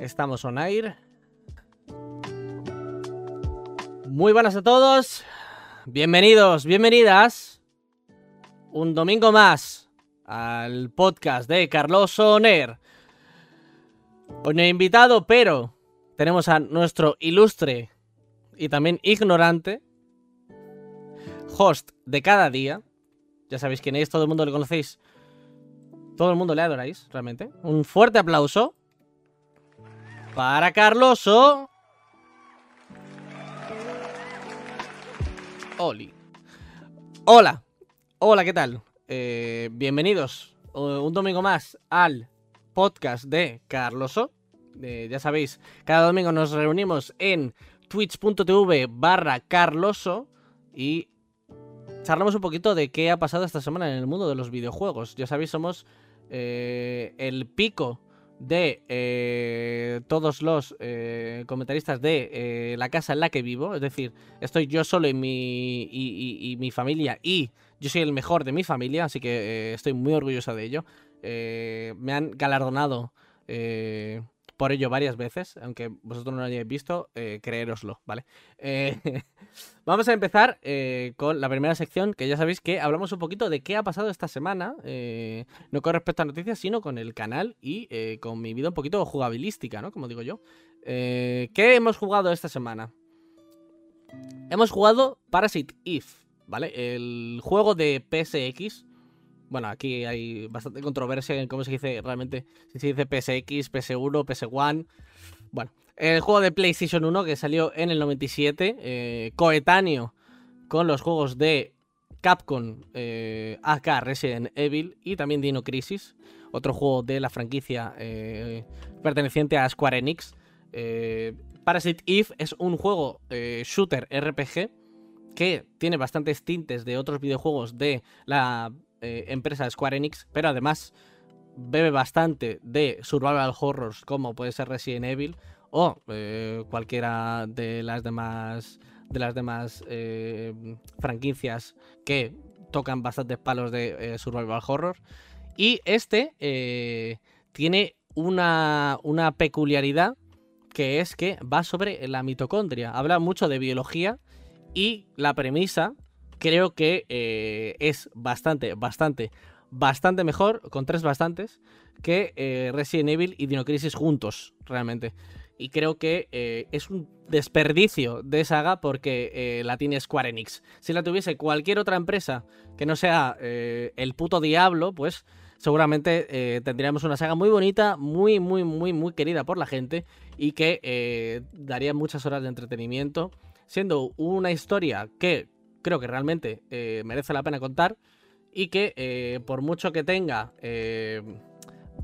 Estamos on air. Muy buenas a todos. Bienvenidos, bienvenidas. Un domingo más al podcast de Carlos Soner. Hoy no he invitado, pero tenemos a nuestro ilustre y también ignorante host de cada día. Ya sabéis quién es, todo el mundo le conocéis. Todo el mundo le adoráis, realmente. Un fuerte aplauso para Carloso. Oli. Hola. Hola, ¿qué tal? Eh, bienvenidos un domingo más al podcast de Carloso. Eh, ya sabéis, cada domingo nos reunimos en twitch.tv barra Carloso y charlamos un poquito de qué ha pasado esta semana en el mundo de los videojuegos. Ya sabéis, somos eh, el pico de eh, todos los eh, comentaristas de la casa en la que vivo. Es decir, estoy yo solo y mi, y, mi familia y yo soy el mejor de mi familia, así que estoy muy orgulloso de ello. me han galardonado por ello varias veces, aunque vosotros no lo hayáis visto, eh, creéroslo, ¿vale? Eh, vamos a empezar eh, con la primera sección, que ya sabéis que hablamos un poquito de qué ha pasado esta semana, no con respecto a noticias, sino con el canal y con mi vida un poquito jugabilística, ¿no? Como digo yo. ¿Qué hemos jugado esta semana? Hemos jugado Parasite Eve, ¿vale? El juego de PSX bueno, aquí hay bastante controversia en cómo se dice realmente, si se dice PSX, PS1, PS1. Bueno, el juego de PlayStation 1 que salió en el 97, eh, coetáneo con los juegos de Capcom eh, AK Resident Evil y también Dino Crisis, otro juego de la franquicia eh, perteneciente a Square Enix. Parasite Eve es un juego shooter RPG que tiene bastantes tintes de otros videojuegos de la eh, empresa Square Enix, pero además bebe bastante de survival horrors como puede ser Resident Evil o eh, cualquiera de las demás de las demás eh, franquicias que tocan bastantes palos de survival horror. Y este tiene una, una peculiaridad que es que va sobre la mitocondria. Habla mucho de biología y la premisa creo que eh, es bastante, bastante, bastante mejor, con tres bastantes, que eh, Resident Evil y Dino Crisis juntos, realmente. Y creo que eh, es un desperdicio de saga porque la tiene Square Enix. Si la tuviese cualquier otra empresa que no sea el puto diablo, pues seguramente tendríamos una saga muy bonita, muy, muy, muy, muy querida por la gente y que daría muchas horas de entretenimiento, siendo una historia que creo que realmente eh, merece la pena contar y que eh, por mucho que tenga eh,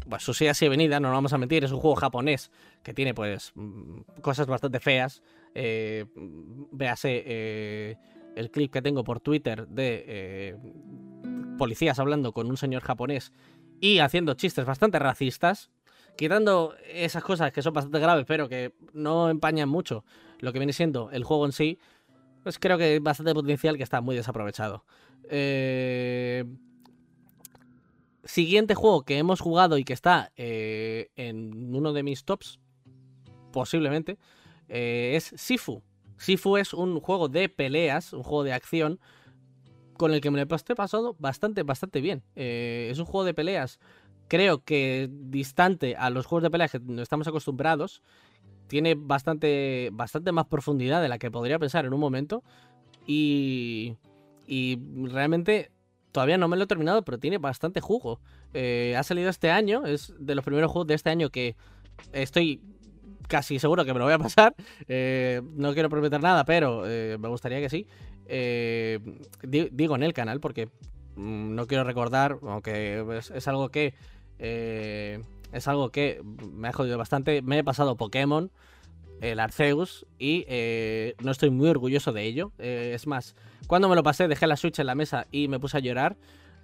pues, su silla así venida, no lo vamos a mentir, es un juego japonés que tiene pues mm, cosas bastante feas. véase el clip que tengo por Twitter de policías hablando con un señor japonés y haciendo chistes bastante racistas, quitando esas cosas que son bastante graves, pero que no empañan mucho lo que viene siendo el juego en sí, pues creo que hay bastante potencial que está muy desaprovechado. Eh, siguiente juego que hemos jugado y que está eh, en uno de mis tops, posiblemente, eh, es Sifu. Sifu es un juego de peleas, un juego de acción, con el que me lo he pasado bastante, bastante bien. es un juego de peleas, creo que distante a los juegos de peleas que estamos acostumbrados tiene bastante, bastante más profundidad de la que podría pensar en un momento. Y, y realmente todavía no me lo he terminado, pero tiene bastante jugo. Eh, ha salido este año, es de los primeros juegos de este año que estoy casi seguro que me lo voy a pasar. Eh, no quiero prometer nada, pero eh, me gustaría que sí. digo en el canal porque mm, no quiero recordar, aunque es algo que es algo que me ha jodido bastante. Me he pasado Pokémon, el Arceus, y eh, no estoy muy orgulloso de ello. Eh, es más, cuando me lo pasé, dejé la Switch en la mesa y me puse a llorar.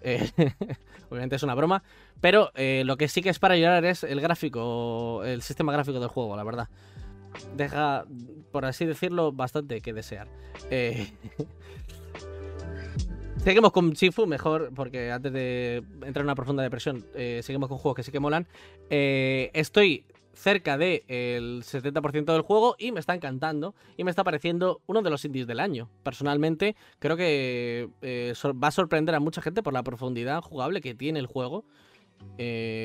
Eh, obviamente es una broma. Pero lo que sí que es para llorar es el gráfico, el sistema gráfico del juego, la verdad. Deja, por así decirlo, bastante que desear. Seguimos con Shifu, mejor, porque antes de entrar en una profunda depresión, eh, seguimos con juegos que sí que molan. Eh, estoy cerca del 70% del juego y me está encantando y me está pareciendo uno de los indies del año. Personalmente creo que eh, va a sorprender a mucha gente por la profundidad jugable que tiene el juego,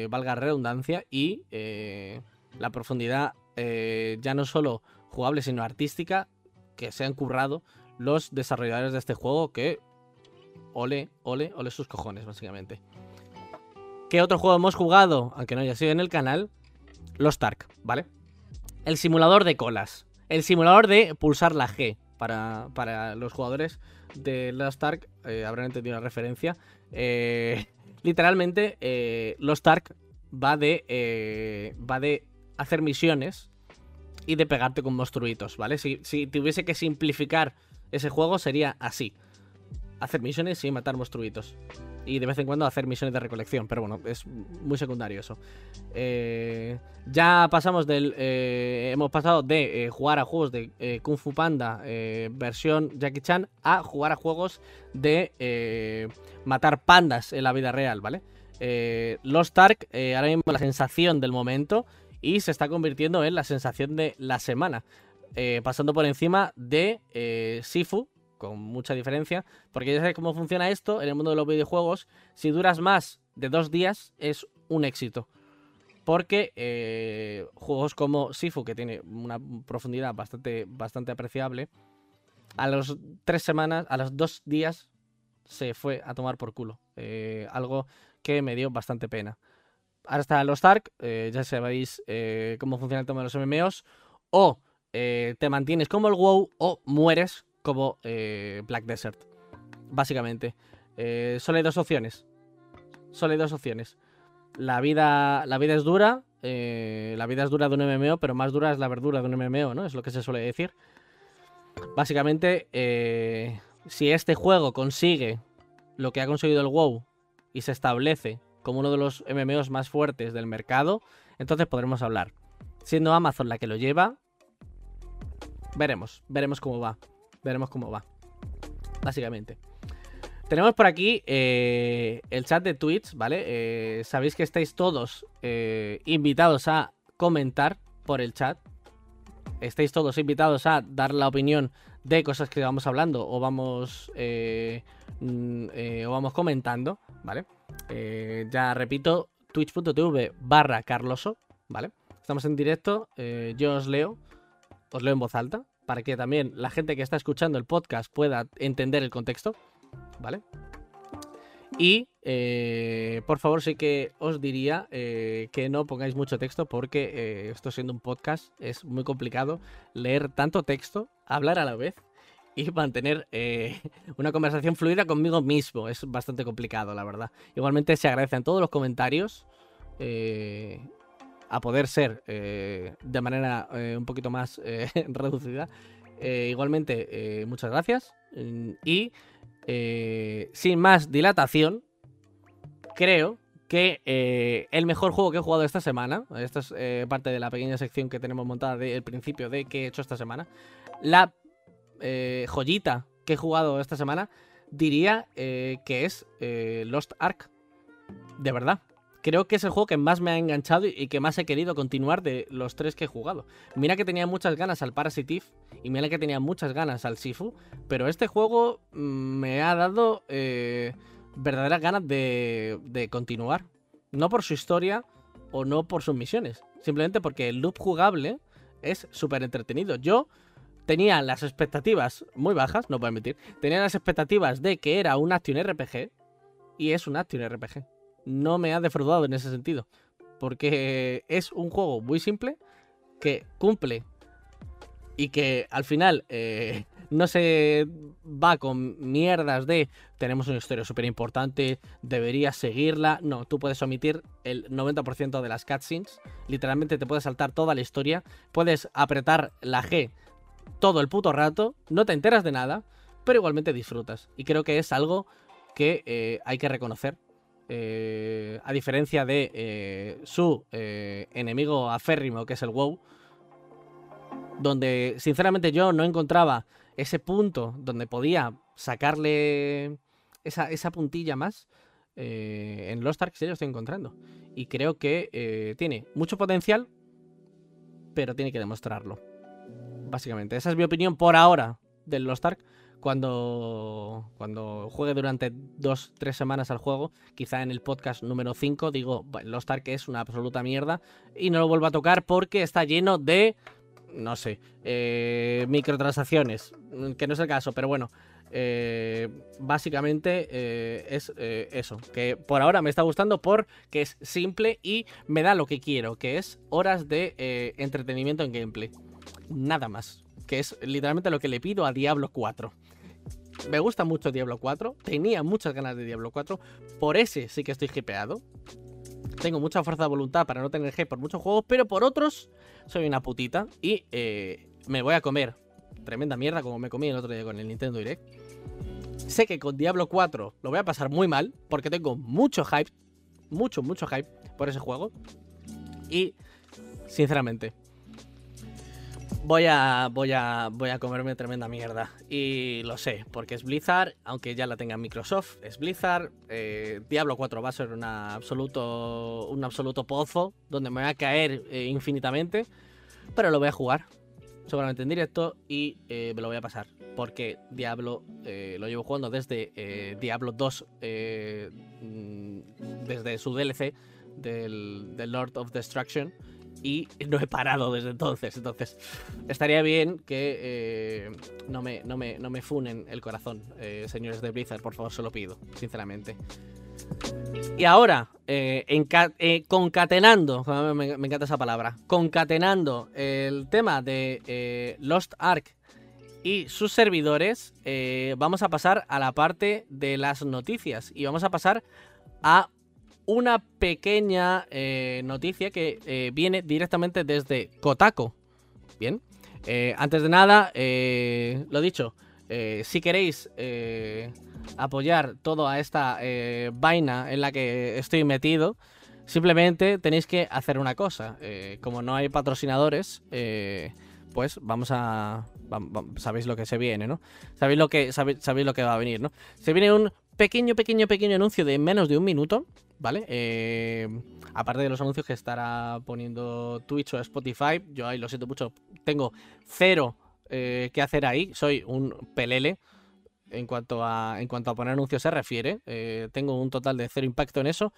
valga redundancia, y la profundidad ya no solo jugable sino artística que se han currado los desarrolladores de este juego que ole, ole, ole sus cojones básicamente. ¿Qué otro juego hemos jugado? Aunque no haya sido en el canal. Los Ark, ¿vale? El simulador de colas. El simulador de pulsar la G. Para, los jugadores de Lost Ark eh, habrán entendido la referencia. Eh, literalmente, eh, Lost Ark va de, eh, va de hacer misiones y de pegarte con monstruitos, ¿vale? Si, si tuviese que simplificar ese juego sería así. Hacer misiones y matar monstruitos y de vez en cuando hacer misiones de recolección, pero bueno, es muy secundario eso. Eh, ya pasamos del. Eh, hemos pasado de eh, jugar a juegos de Kung Fu Panda versión Jackie Chan a jugar a juegos de matar pandas en la vida real, ¿vale? Lost Ark, ahora mismo la sensación del momento y se está convirtiendo en la sensación de la semana. pasando por encima de Sifu, con mucha diferencia, porque ya sabes cómo funciona esto en el mundo de los videojuegos. Si duras más de dos días, es un éxito. Porque eh, juegos como Sifu, que tiene una profundidad bastante, bastante apreciable, a los tres semanas, a los dos días, se fue a tomar por culo. Eh, algo que me dio bastante pena. Ahora está los Ark, eh, ya sabéis cómo funciona el tema de los MMOs. O te mantienes como el WoW o mueres como eh, Black Desert. Básicamente. Eh, solo hay dos opciones. Solo hay dos opciones. La vida, la vida es dura. Eh, la vida es dura de un MMO, pero más dura es la verdura de un MMO, ¿no? Es lo que se suele decir. Básicamente, si este juego consigue lo que ha conseguido el WoW y se establece como uno de los MMOs más fuertes del mercado, entonces podremos hablar. Siendo Amazon la que lo lleva, veremos, veremos cómo va. Veremos cómo va. Básicamente. Tenemos por aquí eh, el chat de Twitch, ¿vale? Eh, sabéis que estáis todos eh, invitados a comentar por el chat. Estáis todos invitados a dar la opinión de cosas que vamos hablando o vamos, mm, o vamos comentando, ¿vale? ya repito, twitch.tv barra carloso, ¿vale? Estamos en directo, yo os leo, os leo en voz alta, para que también la gente que está escuchando el podcast pueda entender el contexto, ¿vale? Y eh, por favor sí que os diría eh, que no pongáis mucho texto porque eh, esto siendo un podcast es muy complicado leer tanto texto, hablar a la vez y mantener una conversación fluida conmigo mismo. Es bastante complicado, la verdad. Igualmente se agradecen todos los comentarios a poder ser eh, de manera eh, un poquito más eh, reducida. igualmente, muchas gracias. Y sin más dilatación, creo que el mejor juego que he jugado esta semana, esta es parte de la pequeña sección que tenemos montada del principio de qué he hecho esta semana, la joyita que he jugado esta semana, diría que es Lost Ark. De verdad creo que es el juego que más me ha enganchado y que más he querido continuar de los tres que he jugado. Mira que tenía muchas ganas al Parasitive y mira que tenía muchas ganas al Sifu, pero este juego mm, me ha dado eh, verdaderas ganas de, de continuar. No por su historia o no por sus misiones, simplemente porque el loop jugable es súper entretenido. Yo tenía las expectativas muy bajas, no puedo admitir, tenía las expectativas de que era un Action RPG y es un Action RPG no me ha defraudado en ese sentido. Porque es un juego muy simple que cumple y que al final eh, no se va con mierdas de tenemos una historia súper importante, deberías seguirla. No, tú puedes omitir el 90% de las cutscenes. Literalmente te puedes saltar toda la historia. Puedes apretar la G todo el puto rato, no te enteras de nada, pero igualmente disfrutas. Y creo que es algo que eh, hay que reconocer eh, a diferencia de eh, su eh, enemigo aférrimo, que es el WoW, donde sinceramente yo no encontraba ese punto donde podía sacarle esa, puntilla más. en Lost Ark sí lo estoy encontrando. Y creo que tiene mucho potencial, pero tiene que demostrarlo. Básicamente, esa es mi opinión por ahora del Lost Ark. Cuando, cuando juegue durante dos, tres semanas al juego, quizá en el podcast número 5 digo, Lost Ark es una absoluta mierda y no lo vuelvo a tocar porque está lleno de, no sé, eh, microtransacciones, que no es el caso, pero bueno, eh, básicamente eh, es eso, que por ahora me está gustando porque es simple y me da lo que quiero, que es horas de entretenimiento en gameplay. Nada más, que es literalmente lo que le pido a Diablo 4. Me gusta mucho Diablo 4, tenía muchas ganas de Diablo 4, por ese sí que estoy hipeado. Tengo mucha fuerza de voluntad para no tener G por muchos juegos, pero por otros soy una putita y eh, me voy a comer tremenda mierda como me comí el otro día con el Nintendo Direct. Sé que con Diablo 4 lo voy a pasar muy mal porque tengo mucho hype, mucho, mucho hype por ese juego. Y, sinceramente, voy a, voy a, voy a comerme tremenda mierda. Y lo sé, porque es Blizzard, aunque ya la tenga Microsoft, es Blizzard. Eh, Diablo 4 va a ser una absoluto, un absoluto pozo donde me voy a caer eh, infinitamente. Pero lo voy a jugar seguramente en directo y eh, me lo voy a pasar. Porque Diablo lo llevo jugando desde Diablo 2, eh, mm, desde su DLC del, del Lord of Destruction. Y no he parado desde entonces. Entonces, estaría bien que eh, no, me, no, me, no me funen el corazón, eh, señores de Blizzard, por favor, se lo pido, sinceramente. Y ahora, eh, eh, concatenando, me, encanta esa palabra, concatenando el tema de Lost Ark y sus servidores, vamos a pasar a la parte de las noticias y vamos a pasar a una pequeña eh, noticia que eh, viene directamente desde Kotaku. Bien, Eh, antes de nada, lo dicho, si queréis apoyar toda esta vaina en la que estoy metido, simplemente tenéis que hacer una cosa. Como no hay patrocinadores, pues vamos a... sabéis lo que se viene, ¿no? Sabéis lo que, sabe- sabéis lo que va a venir, ¿no? Se viene un pequeño, pequeño, pequeño anuncio de menos de un minuto, ¿vale? Eh, aparte de los anuncios que estará poniendo Twitch o Spotify, yo ahí lo siento mucho, tengo cero eh, que hacer ahí, soy un pelele en cuanto a, en cuanto a poner anuncios se refiere, eh, tengo un total de cero impacto en eso,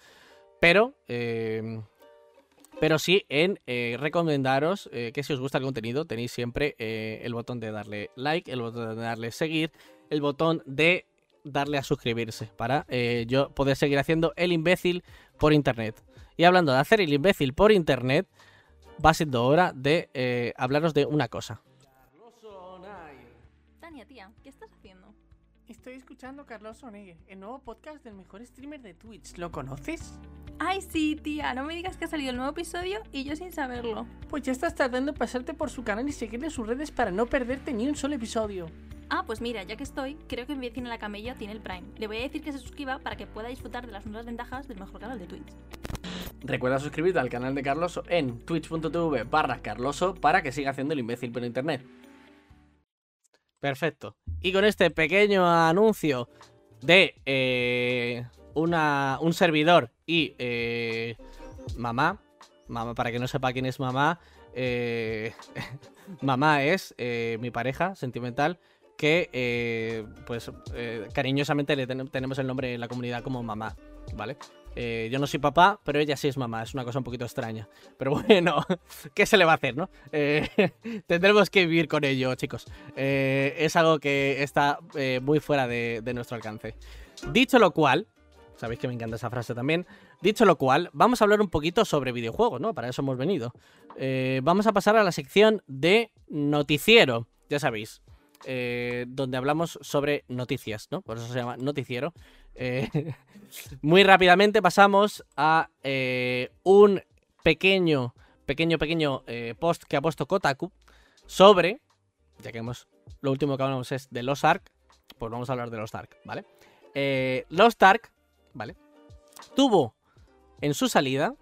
pero... eh, pero sí en recomendaros que si os gusta el contenido tenéis siempre el botón de darle like, el botón de darle seguir, el botón de darle a suscribirse para eh, yo poder seguir haciendo el imbécil por internet. Y hablando de hacer el imbécil por internet, va siendo hora de eh, hablaros de una cosa. Tania, tía, ¿qué estás haciendo? Estoy escuchando Carlos Onegue, el nuevo podcast del mejor streamer de Twitch. ¿Lo conoces? Ay, sí, tía, no me digas que ha salido el nuevo episodio y yo sin saberlo. Pues ya estás tardando en pasarte por su canal y seguirle sus redes para no perderte ni un solo episodio. Ah, pues mira, ya que estoy, creo que mi vecina la camella tiene el Prime. Le voy a decir que se suscriba para que pueda disfrutar de las nuevas ventajas del mejor canal de Twitch. Recuerda suscribirte al canal de Carloso en twitch.tv barra Carloso para que siga haciendo el imbécil por internet. Perfecto. Y con este pequeño anuncio de eh, una, un servidor y eh, mamá, mamá, para que no sepa quién es mamá, eh, mamá es eh, mi pareja sentimental que eh, pues eh, cariñosamente le ten- tenemos el nombre en la comunidad como mamá, ¿vale? Eh, yo no soy papá, pero ella sí es mamá. Es una cosa un poquito extraña. Pero bueno, ¿qué se le va a hacer, no? Tendremos que vivir con ello, chicos. Es algo que está muy fuera de, nuestro alcance. Dicho lo cual, sabéis que me encanta esa frase también. Dicho lo cual, vamos a hablar un poquito sobre videojuegos, ¿no? Para eso hemos venido. Vamos a pasar a la sección de noticiero, ya sabéis. Eh, donde hablamos sobre noticias, ¿no? Por eso se llama noticiero. Eh, muy rápidamente pasamos a eh, un pequeño, pequeño, pequeño post que ha puesto Kotaku sobre, ya que hemos, lo último que hablamos es de Lost Ark, pues vamos a hablar de Lost Ark, ¿vale? Lost Ark, ¿vale? Tuvo en su salida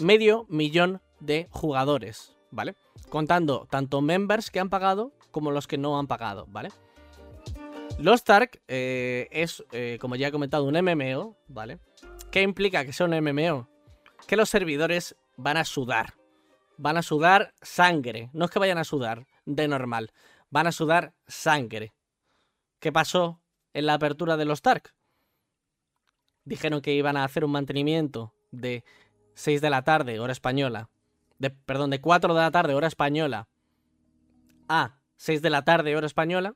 medio millón de jugadores, ¿vale? Contando tanto members que han pagado como los que no han pagado, ¿vale? Lost Ark eh, es, eh, como ya he comentado, un MMO, ¿vale? ¿Qué implica que sea un MMO? Que los servidores van a sudar, van a sudar sangre. No es que vayan a sudar de normal, van a sudar sangre. ¿Qué pasó en la apertura de los Tark? Dijeron que iban a hacer un mantenimiento de 6 de la tarde, hora española. De, perdón, de 4 de la tarde, hora española. A 6 de la tarde, hora española.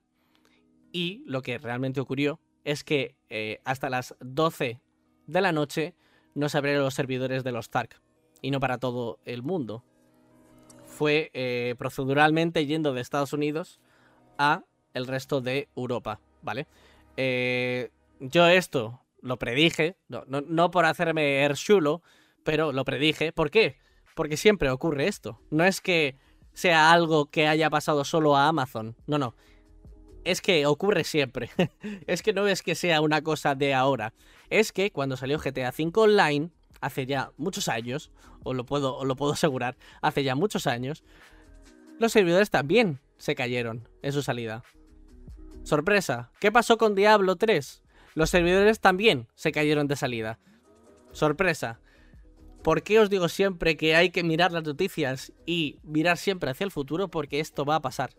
Y lo que realmente ocurrió es que eh, hasta las 12 de la noche no se abrieron los servidores de los Tark. Y no para todo el mundo. Fue eh, proceduralmente yendo de Estados Unidos a el resto de Europa, ¿vale? Eh, yo esto lo predije, no, no, no por hacerme er chulo, pero lo predije. ¿Por qué? Porque siempre ocurre esto. No es que sea algo que haya pasado solo a Amazon. No, no. Es que ocurre siempre. es que no es que sea una cosa de ahora. Es que cuando salió GTA V Online, hace ya muchos años, os lo puedo, lo puedo asegurar, hace ya muchos años, los servidores también se cayeron en su salida. Sorpresa, ¿qué pasó con Diablo 3? Los servidores también se cayeron de salida. Sorpresa, ¿Por qué os digo siempre que hay que mirar las noticias y mirar siempre hacia el futuro? Porque esto va a pasar.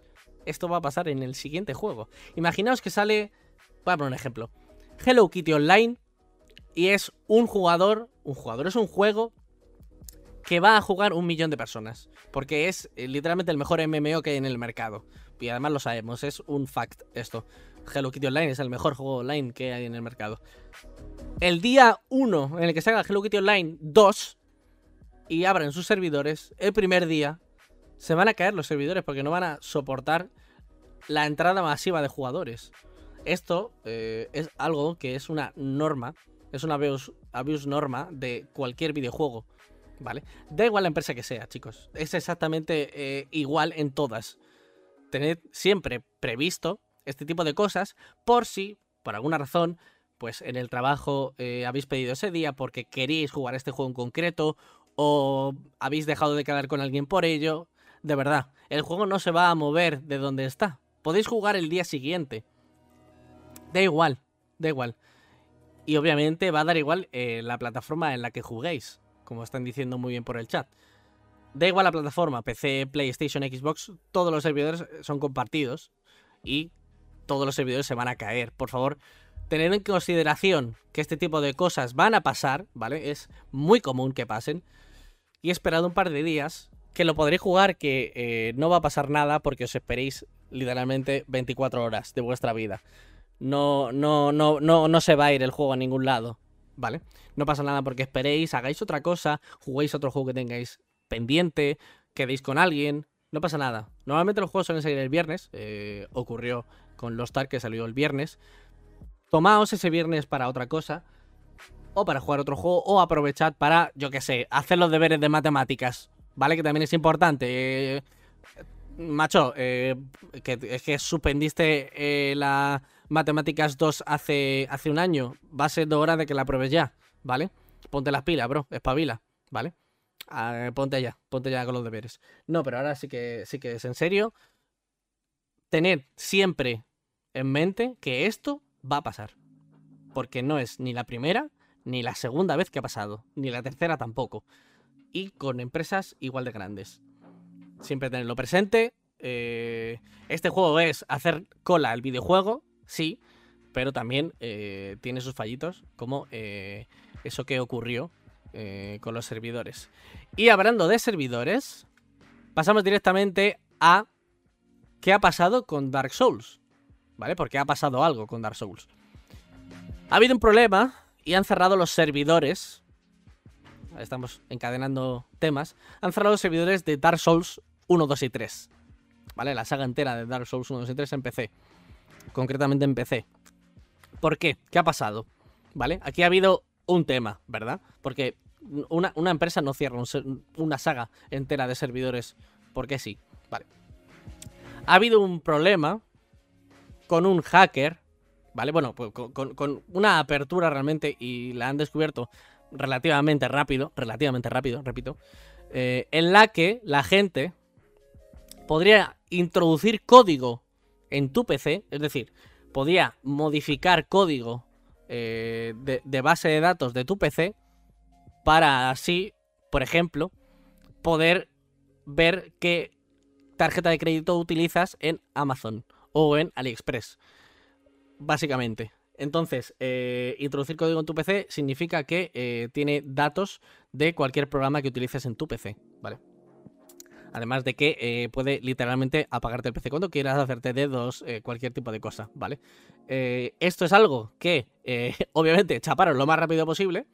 Esto va a pasar en el siguiente juego. Imaginaos que sale, voy a poner un ejemplo, Hello Kitty Online y es un jugador, un jugador es un juego que va a jugar un millón de personas. Porque es eh, literalmente el mejor MMO que hay en el mercado. Y además lo sabemos, es un fact esto. Hello Kitty Online es el mejor juego online que hay en el mercado el día 1 en el que salga Hello Kitty Online 2 y abran sus servidores, el primer día se van a caer los servidores porque no van a soportar la entrada masiva de jugadores. Esto eh, es algo que es una norma, es una abuse, norma de cualquier videojuego, ¿vale? Da igual la empresa que sea, chicos. Es exactamente eh, igual en todas. Tened siempre previsto este tipo de cosas por si, por alguna razón, pues en el trabajo eh, habéis pedido ese día porque queréis jugar este juego en concreto o habéis dejado de quedar con alguien por ello. De verdad, el juego no se va a mover de donde está. Podéis jugar el día siguiente. Da igual, da igual. Y obviamente va a dar igual eh, la plataforma en la que juguéis, como están diciendo muy bien por el chat. Da igual la plataforma, PC, PlayStation, Xbox, todos los servidores son compartidos y todos los servidores se van a caer. Por favor, tener en consideración que este tipo de cosas van a pasar, ¿vale? Es muy común que pasen. Y esperado un par de días, que lo podréis jugar, que eh, no va a pasar nada porque os esperéis literalmente 24 horas de vuestra vida. No, no, no, no, no se va a ir el juego a ningún lado, ¿vale? No pasa nada porque esperéis, hagáis otra cosa, juguéis otro juego que tengáis pendiente, quedéis con alguien, no pasa nada. Normalmente los juegos suelen salir el viernes, eh, ocurrió con los Tark que salió el viernes, tomaos ese viernes para otra cosa, o para jugar otro juego, o aprovechad para, yo qué sé, hacer los deberes de matemáticas, ¿vale? Que también es importante. Eh, macho, eh, que, es que suspendiste eh, la matemáticas 2 hace, hace un año, va a ser hora de que la apruebes ya, ¿vale? Ponte las pilas, bro, espabila, ¿vale? Ah, ponte ya, ponte ya con los deberes. No, pero ahora sí que, sí que es en serio. Tened siempre en mente que esto va a pasar. Porque no es ni la primera ni la segunda vez que ha pasado, ni la tercera tampoco. Y con empresas igual de grandes. Siempre tenerlo presente. Eh, este juego es hacer cola al videojuego, sí, pero también eh, tiene sus fallitos, como eh, eso que ocurrió con los servidores. Y hablando de servidores, pasamos directamente a qué ha pasado con Dark Souls. ¿vale? Porque ha pasado algo con Dark Souls. Ha habido un problema y han cerrado los servidores. Estamos encadenando temas. Han cerrado los servidores de Dark Souls 1, 2 y 3. ¿Vale? La saga entera de Dark Souls 1, 2 y 3 en PC. Concretamente en PC. ¿Por qué? ¿Qué ha pasado? ¿Vale? Aquí ha habido un tema, ¿verdad? Porque una, empresa no cierra una saga entera de servidores porque sí. Vale. Ha habido un problema con un hacker, ¿vale? Bueno, pues con, una apertura realmente y la han descubierto relativamente rápido, relativamente rápido, repito, eh, en la que la gente podría introducir código en tu PC, es decir, podía modificar código eh, de, de, base de datos de tu PC para así, por ejemplo, poder ver qué tarjeta de crédito utilizas en Amazon o en AliExpress. Básicamente. Entonces, eh, introducir código en tu PC significa que eh, tiene datos de cualquier programa que utilices en tu PC, ¿vale? Además de que eh, puede literalmente apagarte el PC cuando quieras, hacerte dedos, cualquier tipo de cosa, ¿vale? esto es algo que, obviamente, chaparon lo más rápido posible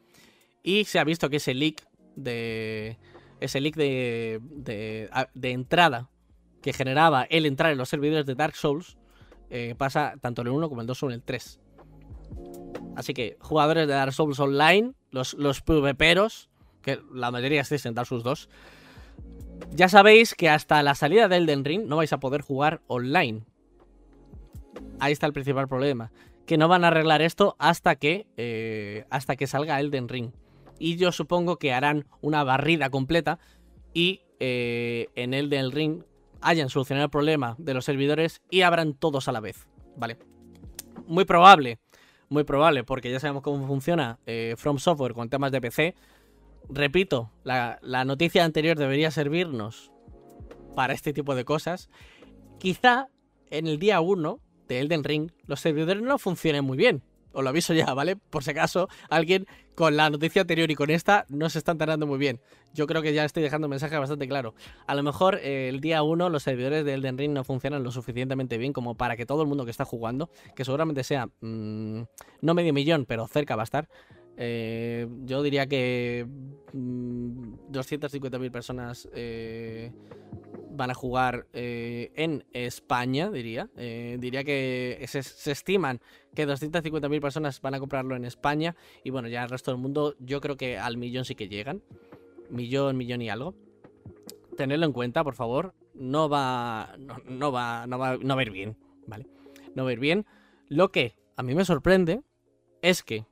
y se ha visto que ese leak de... Ese leak de, de, de entrada que generaba el entrar en los servidores de Dark Souls pasa tanto en el 1 como en el 2 o en el 3. Así que jugadores de Dark Souls Online, los, los PvPeros, que la mayoría estáis en Dark Souls 2, ya sabéis que hasta la salida de Elden Ring no vais a poder jugar online. Ahí está el principal problema. Que no van a arreglar esto hasta que, eh, hasta que salga Elden Ring. Y yo supongo que harán una barrida completa y eh, en Elden Ring hayan solucionado el problema de los servidores y abran todos a la vez. Vale. Muy probable muy probable, porque ya sabemos cómo funciona eh, From Software con temas de PC. Repito, la, noticia anterior debería servirnos para este tipo de cosas. Quizá en el día 1 de Elden Ring los servidores no funcionen muy bien. Os lo aviso ya, ¿vale? Por si acaso alguien con la noticia anterior y con esta no se están tardando muy bien. Yo creo que ya estoy dejando un mensaje bastante claro. A lo mejor eh, el día 1 los servidores de Elden Ring no funcionan lo suficientemente bien como para que todo el mundo que está jugando, que seguramente sea mm, no medio millón, pero cerca va a estar, eh, yo diría que 250.000 mm, personas eh, van a jugar eh, en España, diría. Eh, diría que se, estiman que 250.000 personas van a comprarlo en España. Y bueno, ya el resto del mundo, yo creo que al millón sí que llegan. Millón, millón y algo. Tenedlo en cuenta, por favor. No va. No, va. No va, no va a ir bien. ¿Vale? No va a ir bien. Lo que a mí me sorprende es que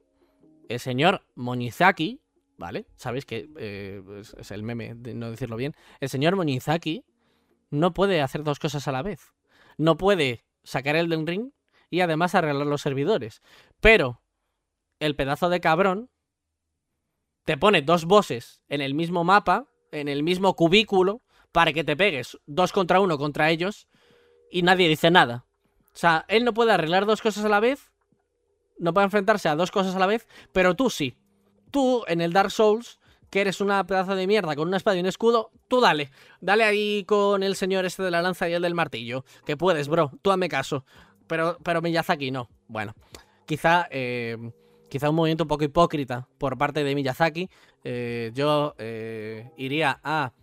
el señor Monizaki, ¿vale? Sabéis que eh, es el meme de no decirlo bien. El señor Monizaki no puede hacer dos cosas a la vez. No puede sacar el del ring y además arreglar los servidores. Pero el pedazo de cabrón te pone dos bosses en el mismo mapa, en el mismo cubículo, para que te pegues dos contra uno contra ellos y nadie dice nada. O sea, él no puede arreglar dos cosas a la vez, no puede enfrentarse a dos cosas a la vez, pero tú sí. Tú en el Dark Souls que eres una pedazo de mierda con una espada y un escudo, tú dale. Dale ahí con el señor este de la lanza y el del martillo. Que puedes, bro. Tú hazme caso. Pero, pero Miyazaki no. Bueno, quizá, eh, quizá un movimiento un poco hipócrita por parte de Miyazaki. Eh, yo eh, iría a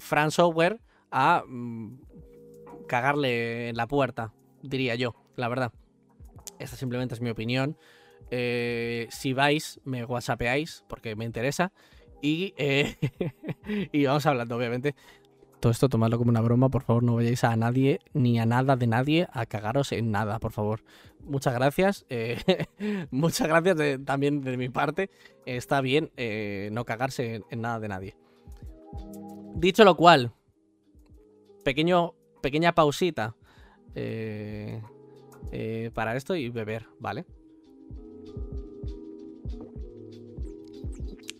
Fran Software a mm, cagarle en la puerta, diría yo, la verdad. Esta simplemente es mi opinión. Eh, si vais, me whatsappeáis porque me interesa. Y, eh, y vamos hablando, obviamente. Todo esto tomadlo como una broma, por favor, no vayáis a nadie ni a nada de nadie a cagaros en nada, por favor. Muchas gracias. Eh, muchas gracias también de mi parte. está bien no cagarse en, nada de nadie. Dicho lo cual, pequeño, pequeña pausita para esto y beber, ¿vale?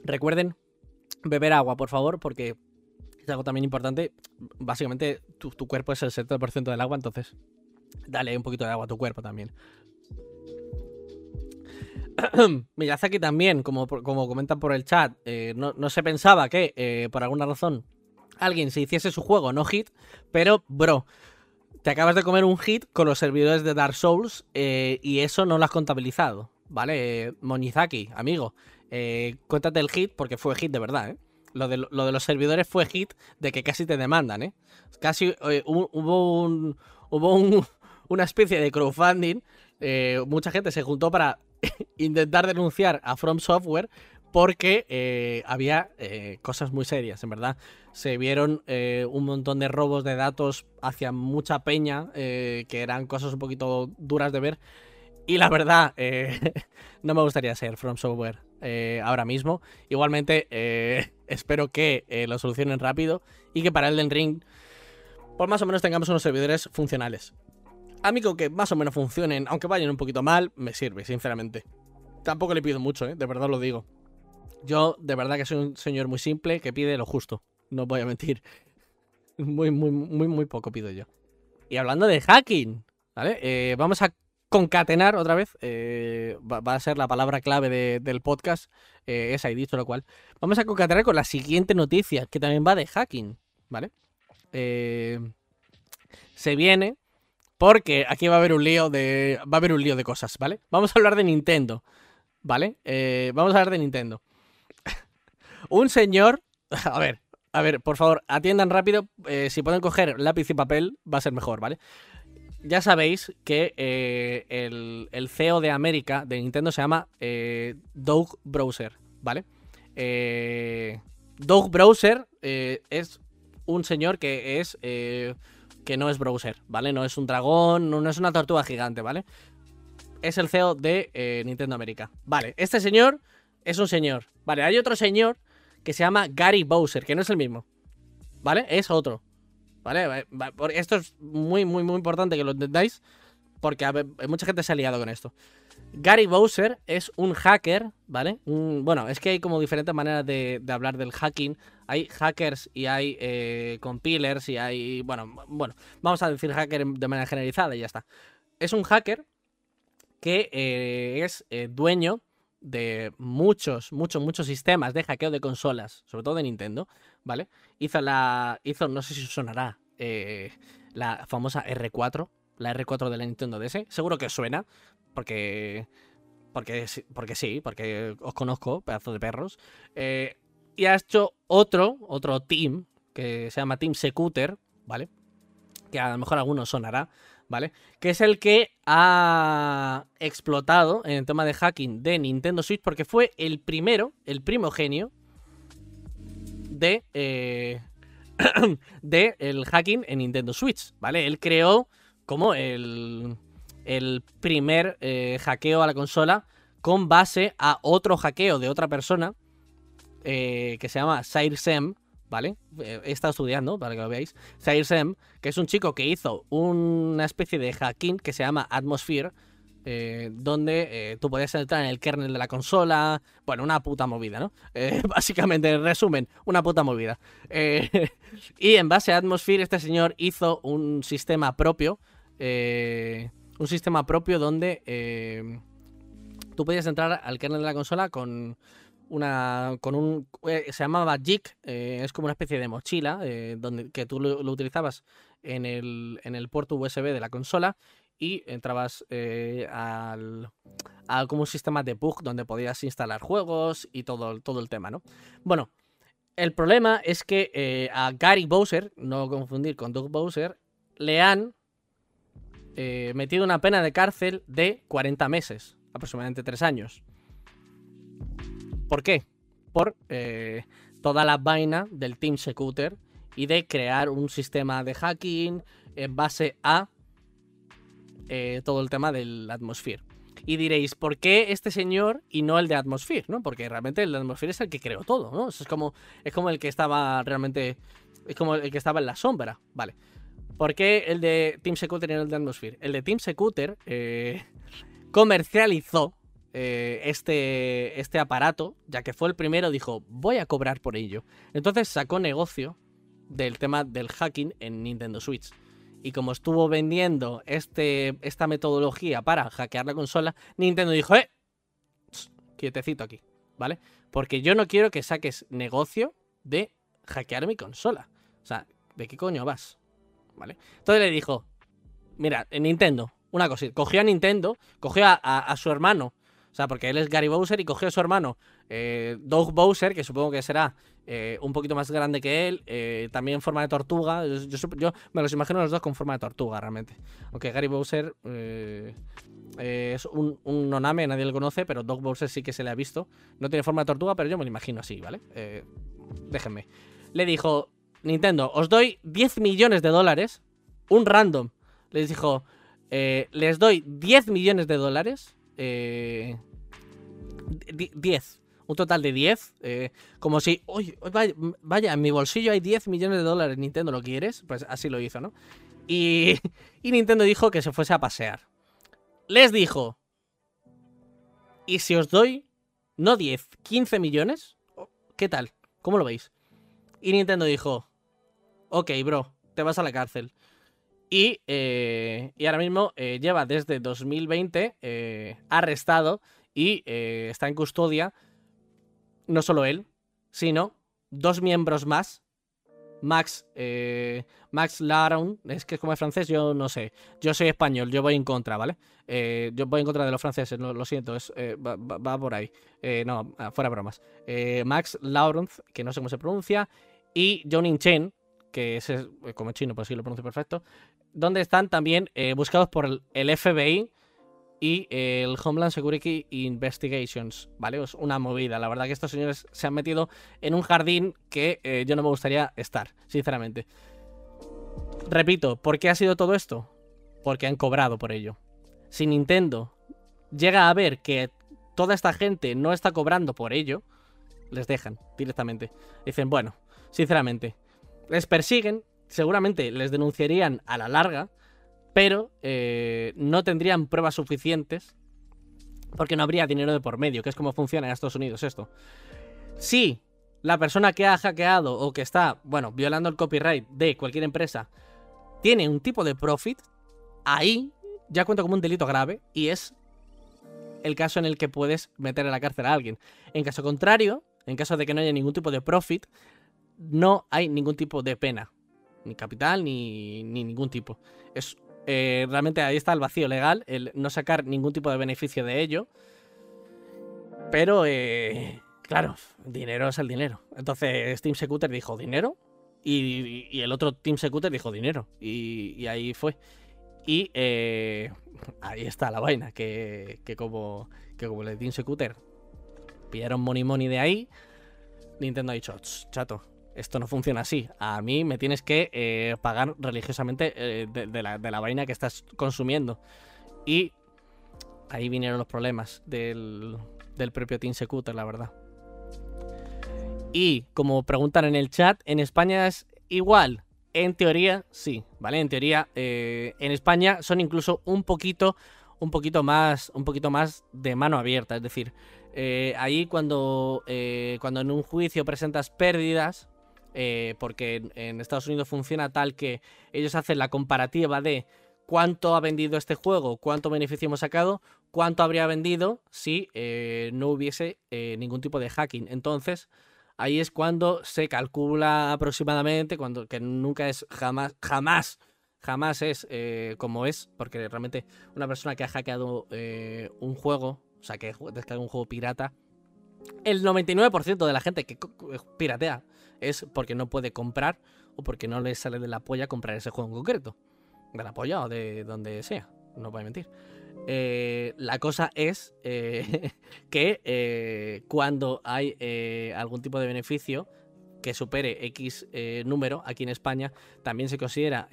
Recuerden beber agua, por favor, porque es algo también importante. Básicamente, tu, cuerpo es el 70% del agua, entonces dale un poquito de agua a tu cuerpo también. Miyazaki también, como, como comentan por el chat, eh, no, se pensaba que eh, por alguna razón alguien se hiciese su juego no hit, pero bro, te acabas de comer un hit con los servidores de Dark Souls eh, y eso no lo has contabilizado, ¿vale? Monizaki, amigo, eh, cuéntate el hit porque fue hit de verdad, ¿eh? Lo de, lo de los servidores fue hit de que casi te demandan, ¿eh? Casi hubo, un, una especie de crowdfunding. Mucha gente se juntó para intentar denunciar a From Software porque había cosas muy serias, en verdad. Se vieron un montón de robos de datos hacia mucha peña, que eran cosas un poquito duras de ver. Y la verdad, no me gustaría ser From Software. Eh, ahora mismo. Igualmente, eh, espero que eh, lo solucionen rápido y que para Elden Ring, por más o menos tengamos unos servidores funcionales. A mí con que más o menos funcionen, aunque vayan un poquito mal, me sirve, sinceramente. Tampoco le pido mucho, de verdad lo digo. Yo, de verdad que soy un señor muy simple que pide lo justo. No voy a mentir. Muy, muy, muy, muy poco pido yo. Y hablando de hacking, ¿vale? Eh, vamos a concatenar otra vez. eh, va, a ser la palabra clave de- del podcast. eh, esa, y dicho lo cual. Vamos a concatenar con la siguiente noticia, que también va de hacking, ¿vale? Eh, se viene. Porque aquí va a haber un lío de. Va a haber un lío de cosas, ¿vale? Vamos a hablar de Nintendo. ¿Vale? Eh, vamos a hablar de Nintendo. un señor. A ver, a ver, por favor, atiendan rápido. eh, si pueden coger lápiz y papel, va a ser mejor, ¿vale? Ya sabéis que eh, el, CEO de América de Nintendo se llama eh, Doug Browser, ¿vale? Eh, Doug Browser eh, es un señor que es. que no es Browser, ¿vale? No es un dragón, no, no es una tortuga gigante, ¿vale? Es el CEO de Nintendo América. Vale, este señor es un señor. Vale, hay otro señor que se llama Gary Bowser, que no es el mismo. ¿Vale? Es otro. ¿Vale? Esto es muy, muy, muy importante que lo entendáis. Porque mucha gente se ha liado con esto. Gary Bowser es un hacker, ¿vale? Bueno, es que hay como diferentes maneras de, hablar del hacking. Hay hackers y hay eh, compilers y hay. Bueno, bueno, vamos a decir hacker de manera generalizada y ya está. Es un hacker que eh, es eh, dueño de muchos, muchos, muchos sistemas de hackeo de consolas, sobre todo de Nintendo, ¿vale? Hizo la. Hizo, no sé si sonará, eh, la famosa R4, la R4 de la Nintendo DS. Seguro que suena, porque. Porque, porque sí, porque os conozco, pedazo de perros. Eh, y ha hecho otro, otro team, que se llama Team Secuter, ¿vale? Que a lo mejor a algunos sonará, ¿vale? Que es el que ha explotado en el tema de hacking de Nintendo Switch, porque fue el primero, el primogenio de, eh, de el hacking en Nintendo Switch, ¿vale? Él creó como el, el primer eh, hackeo a la consola con base a otro hackeo de otra persona eh, que se llama SairSem, ¿vale? He estado estudiando para que lo veáis. SairSem, que es un chico que hizo una especie de hacking que se llama Atmosphere, eh, donde eh, tú podías entrar en el kernel de la consola. Bueno, una puta movida, ¿no? Eh, básicamente, en resumen, una puta movida. Y en base a Atmosphere, este señor hizo un sistema propio. un sistema propio donde tú podías entrar al kernel de la consola con una con un se llamaba Jig es como una especie de mochila donde que tú lo, lo utilizabas en el, en el puerto USB de la consola y entrabas eh, al, a como un sistema de bug donde podías instalar juegos y todo, todo el tema, ¿no? Bueno, el problema es que eh, a Gary Bowser, no confundir con Doug Bowser, le han eh, metido una pena de cárcel de 40 meses, aproximadamente 3 años. ¿Por qué? Por toda la vaina del Team Secuter y de crear un sistema de hacking en base a eh, todo el tema del Atmosphere. Y diréis, ¿por qué este señor y no el de Atmosphere? ¿no? Porque realmente el de Atmosphere es el que creó todo, ¿no? Es como, es como el que estaba realmente. Es como el que estaba en la sombra. Vale. ¿Por qué el de Team Secuter y no el de Atmosphere? El de Team Secuter eh, comercializó eh, este, este aparato, ya que fue el primero, dijo, voy a cobrar por ello. Entonces sacó negocio del tema del hacking en Nintendo Switch. Y como estuvo vendiendo este, esta metodología para hackear la consola, Nintendo dijo, eh, quietecito aquí, ¿vale? Porque yo no quiero que saques negocio de hackear mi consola. O sea, ¿de qué coño vas? ¿Vale? Entonces le dijo, mira, en Nintendo, una cosita, cogió a Nintendo, cogió a su hermano, o sea, porque él es Gary Bowser y cogió a su hermano, eh, Doug Bowser, que supongo que será eh, un poquito más grande que él, eh, también en forma de tortuga. Yo, me los imagino los dos con forma de tortuga, realmente. Aunque Gary Bowser es un, un noname, nadie lo conoce, pero Doug Bowser sí que se le ha visto. No tiene forma de tortuga, pero yo me lo imagino así, ¿vale? Déjenme. Le dijo, Nintendo, os doy 10 millones de dólares, un random. Les dijo, les doy 10 millones de dólares. Eh, di- 10. Un total de 10. eh, como si, vaya, en mi bolsillo hay 10 millones de dólares. Nintendo, ¿lo quieres? Pues así lo hizo, ¿no? Y, y Nintendo dijo que se fuese a pasear. Les dijo, ¿y si os doy, no 10, 15 millones? ¿Qué tal? ¿Cómo lo veis? Y Nintendo dijo, ok, bro, te vas a la cárcel. Y, eh, y ahora mismo eh, lleva desde 2020 eh, arrestado y está en custodia, no solo él, sino dos miembros más. Max, Max Laron, es que como es francés, yo no sé. Yo soy español, yo voy en contra, ¿vale? Yo voy en contra de los franceses, no, lo siento, es, va, por ahí. No, ah, fuera bromas. Max Lawrence, que no sé cómo se pronuncia, y Jonin Chen, que es, es como chino, pues sí lo pronuncio perfecto, donde están también eh, buscados por el, FBI y el Homeland Security Investigations, ¿vale? Es una movida. La verdad que estos señores se han metido en un jardín que eh, yo no me gustaría estar, sinceramente. Repito, ¿por qué ha sido todo esto? Porque han cobrado por ello. Si Nintendo llega a ver que toda esta gente no está cobrando por ello, les dejan directamente. Dicen, bueno, sinceramente, les persiguen, seguramente les denunciarían a la larga, pero eh, no tendrían pruebas suficientes porque no habría dinero de por medio, que es como funciona en Estados Unidos esto. Si la persona que ha hackeado o que está, bueno, violando el copyright de cualquier empresa tiene un tipo de profit, ahí ya cuenta como un delito grave y es el caso en el que puedes meter a la cárcel a alguien. En caso contrario, en caso de que no haya ningún tipo de profit, no hay ningún tipo de pena. Ni capital, ni, ni ningún tipo. Es, eh, realmente ahí está el vacío legal, el no sacar ningún tipo de beneficio de ello. Pero, eh, claro, dinero es el dinero. Entonces Team Secuter dijo dinero y, el otro Team Secuter dijo dinero. Y, ahí fue. Y eh, ahí está la vaina, que, que como, que como el Team Secuter pillaron money money de ahí, Nintendo ha dicho, "Ch, chato, esto no funciona así. A mí me tienes que eh, pagar religiosamente eh, de, la, vaina que estás consumiendo. Y ahí vinieron los problemas del, propio Team Secuter, la verdad. Y como preguntan en el chat, en España es igual. En teoría, sí, ¿vale? En teoría, eh, en España son incluso un poquito, un poquito más, un poquito más de mano abierta. Es decir, eh, ahí cuando, cuando en un juicio presentas pérdidas, eh, porque en, Estados Unidos funciona tal que ellos hacen la comparativa de cuánto ha vendido este juego, cuánto beneficio hemos sacado, cuánto habría vendido si eh, no hubiese eh, ningún tipo de hacking. Entonces, ahí es cuando se calcula aproximadamente, cuando que nunca es jamás, jamás, jamás es como es, porque realmente una persona que ha hackeado un juego, o sea, que ha descargado un juego pirata, el 99% de la gente que piratea es porque no puede comprar o porque no le sale de la polla comprar ese juego en concreto. De la polla o de donde sea, no voy mentir. Eh, la cosa es eh, que eh, cuando hay algún tipo de beneficio que supere X número aquí en España, también se considera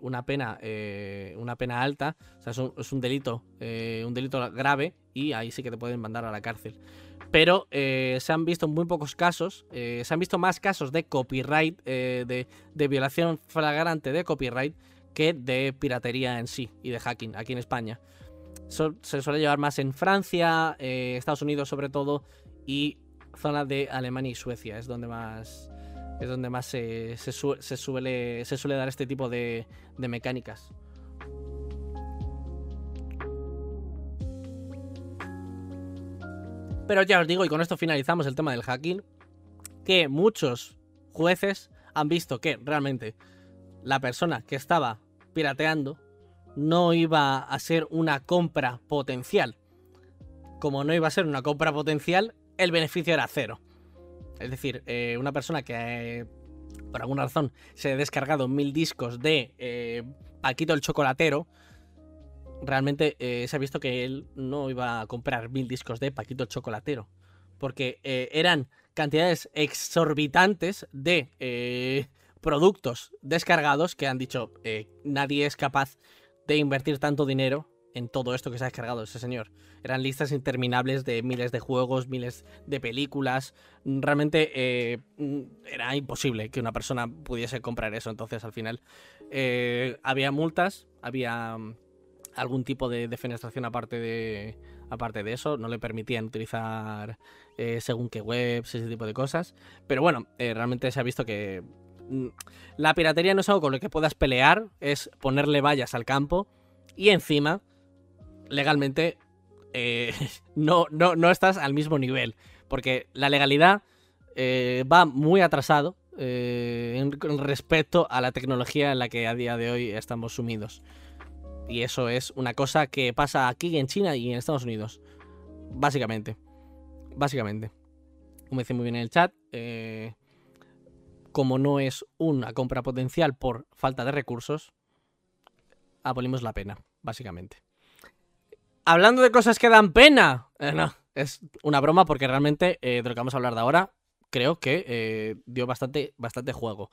una pena una pena alta, o sea, es un, es un delito un delito grave y ahí sí que te pueden mandar a la cárcel. Pero eh, se han visto muy pocos casos, eh, se han visto más casos de copyright, eh, de, violación flagrante de copyright que de piratería en sí y de hacking aquí en España. Se suele llevar más en Francia, Estados Unidos sobre todo y zona de Alemania y Suecia es donde más es donde más se, se su- suele se suele dar este tipo de, de mecánicas. Pero ya os digo, y con esto finalizamos el tema del hacking, que muchos jueces han visto que realmente la persona que estaba pirateando no iba a ser una compra potencial. Como no iba a ser una compra potencial, el beneficio era cero. Es decir, eh, una persona que por alguna razón se ha descargado mil discos de eh, Paquito el Chocolatero, realmente eh, se ha visto que él no iba a comprar mil discos de Paquito Chocolatero. Porque eh, eran cantidades exorbitantes de eh, productos descargados que han dicho nadie es capaz de invertir tanto dinero en todo esto que se ha descargado ese señor. Eran listas interminables de miles de juegos, miles de películas. Realmente era imposible que una persona pudiese comprar eso. Entonces, al final, eh, había multas, había algún tipo de defenestración aparte de, Aparte de eso, no le permitían utilizar eh, según qué webs, ese tipo de cosas. Pero bueno, eh, realmente se ha visto que mm, la piratería no es algo con lo que puedas pelear, es ponerle vallas al campo y encima, legalmente, eh, no, no, no estás al mismo nivel. Porque la legalidad va muy atrasado eh, en, respecto a la tecnología en la que a día de hoy estamos sumidos. Y eso es una cosa que pasa aquí en China y en Estados Unidos. Básicamente. Básicamente. Como dice muy bien en el chat, eh, como no es una compra potencial por falta de recursos, abolimos la pena, básicamente. Hablando de cosas que dan pena. eh, no, es una broma porque realmente eh, de lo que vamos a hablar de ahora creo que dio bastante, bastante juego.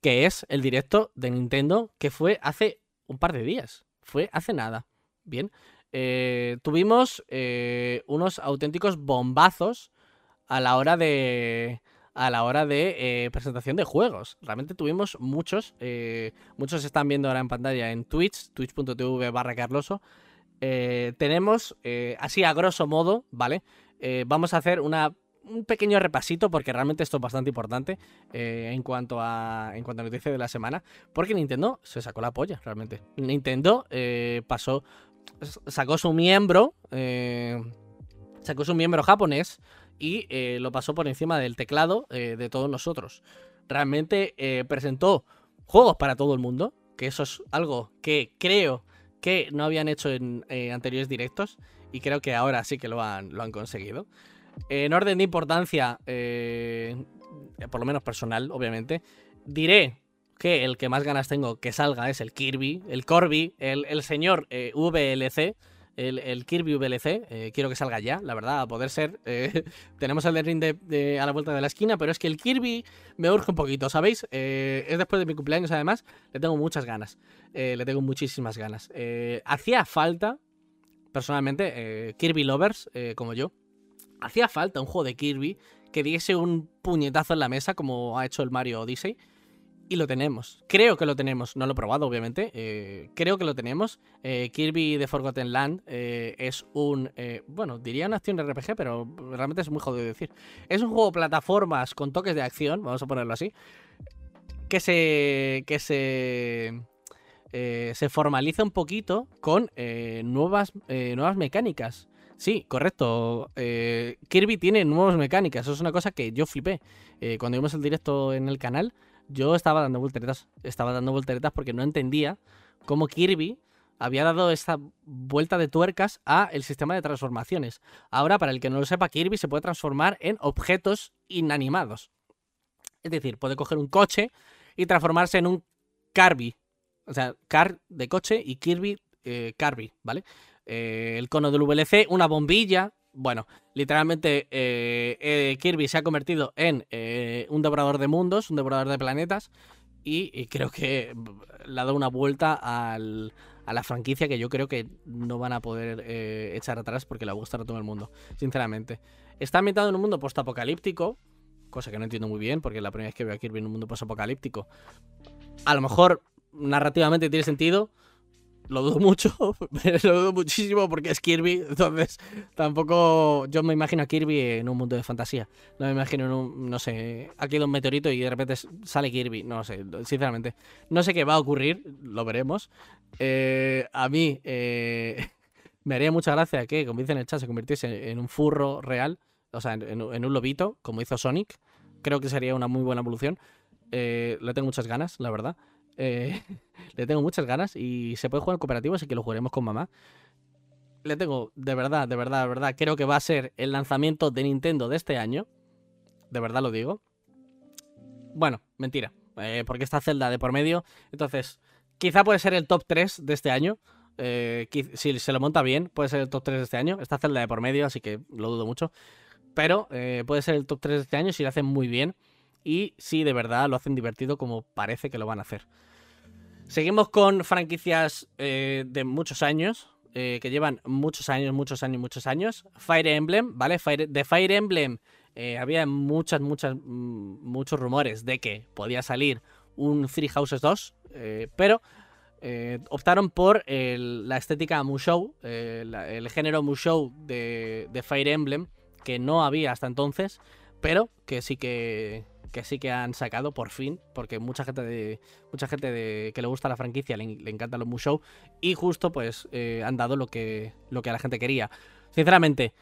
Que es el directo de Nintendo que fue hace un par de días. Fue hace nada. Bien. Eh, tuvimos eh, unos auténticos bombazos a la hora de. A la hora de eh, presentación de juegos. Realmente tuvimos muchos. muchos están viendo ahora en pantalla en Twitch, twitch.tv barra Carloso. Tenemos, así a grosso modo, ¿vale? Vamos a hacer una, un pequeño repasito porque realmente esto es bastante importante eh, en cuanto a en cuanto a noticias de la semana. Porque Nintendo se sacó la polla, realmente. Nintendo eh, pasó, sacó su miembro, eh, sacó su miembro japonés y eh, lo pasó por encima del teclado eh, de todos nosotros. Realmente presentó juegos para todo el mundo, que eso es algo que creo que no habían hecho en anteriores directos y creo que ahora sí que lo han, lo han conseguido. En orden de importancia, eh, por lo menos personal, obviamente, diré que el que más ganas tengo que salga es el Kirby, el Corby, el, señor eh, VLC, el, Kirby VLC. eh, quiero que salga ya, la verdad, a poder ser. eh, tenemos el de ring de, a la vuelta de la esquina, pero es que el Kirby me urge un poquito, ¿sabéis? Es después de mi cumpleaños, además, le tengo muchas ganas. Le tengo muchísimas ganas. Hacía falta, personalmente, Kirby Lovers, como yo, hacía falta un juego de Kirby que diese un puñetazo en la mesa como ha hecho el Mario Odyssey. Y lo tenemos. Creo que lo tenemos. No lo he probado, obviamente. eh, creo que lo tenemos. Eh, Kirby The Forgotten Land eh, es un... bueno, diría una acción RPG, pero realmente es muy jodido de decir. Es un juego de plataformas con toques de acción, vamos a ponerlo así. Que se... Que se... se formaliza un poquito con nuevas, nuevas mecánicas. Sí, correcto. eh, Kirby tiene nuevas mecánicas. Eso es una cosa que yo flipé. Eh, cuando vimos el directo en el canal, yo estaba dando volteretas. Estaba dando volteretas porque no entendía cómo Kirby había dado esta vuelta de tuercas a el sistema de transformaciones. Ahora, para el que no lo sepa, Kirby se puede transformar en objetos inanimados. Es decir, puede coger un coche y transformarse en un Kirby. O sea, car de coche y Kirby, eh, Kirby, ¿vale? Eh, el cono del VLC, una bombilla. Bueno, literalmente eh, eh, Kirby se ha convertido en un devorador de mundos, un devorador de planetas. Y, creo que le ha dado una vuelta al- a la franquicia que yo creo que no van a poder echar atrás porque le va a gustar a todo el mundo, sinceramente. Está ambientado en un mundo postapocalíptico, cosa que no entiendo muy bien porque es la primera vez que veo a Kirby en un mundo postapocalíptico. A lo mejor narrativamente tiene sentido, lo dudo mucho, lo dudo muchísimo porque es Kirby, entonces tampoco yo me imagino a Kirby en un mundo de fantasía. No me imagino en un, no sé, ha caído un meteorito y de repente sale Kirby, no sé, sinceramente. No sé qué va a ocurrir, lo veremos. Eh, a mí eh, me haría mucha gracia que, como dice en el chat, se convirtiese en un furro real, o sea, en un lobito, como hizo Sonic. Creo que sería una muy buena evolución. Eh, le tengo muchas ganas, la verdad. Eh, le tengo muchas ganas y se puede jugar en cooperativo, así que lo jugaremos con mamá. Le tengo, de verdad, de verdad, de verdad, creo que va a ser el lanzamiento de Nintendo de este año. De verdad lo digo. Bueno, mentira, eh, porque está Zelda de por medio. Entonces, quizá puede ser el top 3 de este año. Eh, si se lo monta bien, puede ser el top 3 de este año. Está Zelda de por medio, así que lo dudo mucho. Pero puede ser el top 3 de este año si lo hacen muy bien. Y si de verdad lo hacen divertido como parece que lo van a hacer. Seguimos con franquicias eh, de muchos años. eh, que llevan muchos años, muchos años, muchos años. Fire Emblem, ¿vale? Fire, de Fire Emblem eh, había muchas, muchas, mm, muchos rumores de que podía salir un Three Houses 2. eh, pero optaron por la estética la- el género Musou de, de Fire Emblem, que no había hasta entonces, pero que sí que, que sí que han sacado por fin, porque mucha gente de mucha gente de, que le gusta la franquicia le, encantan los Musou y justo pues eh, han dado lo que lo que la gente quería. Sinceramente,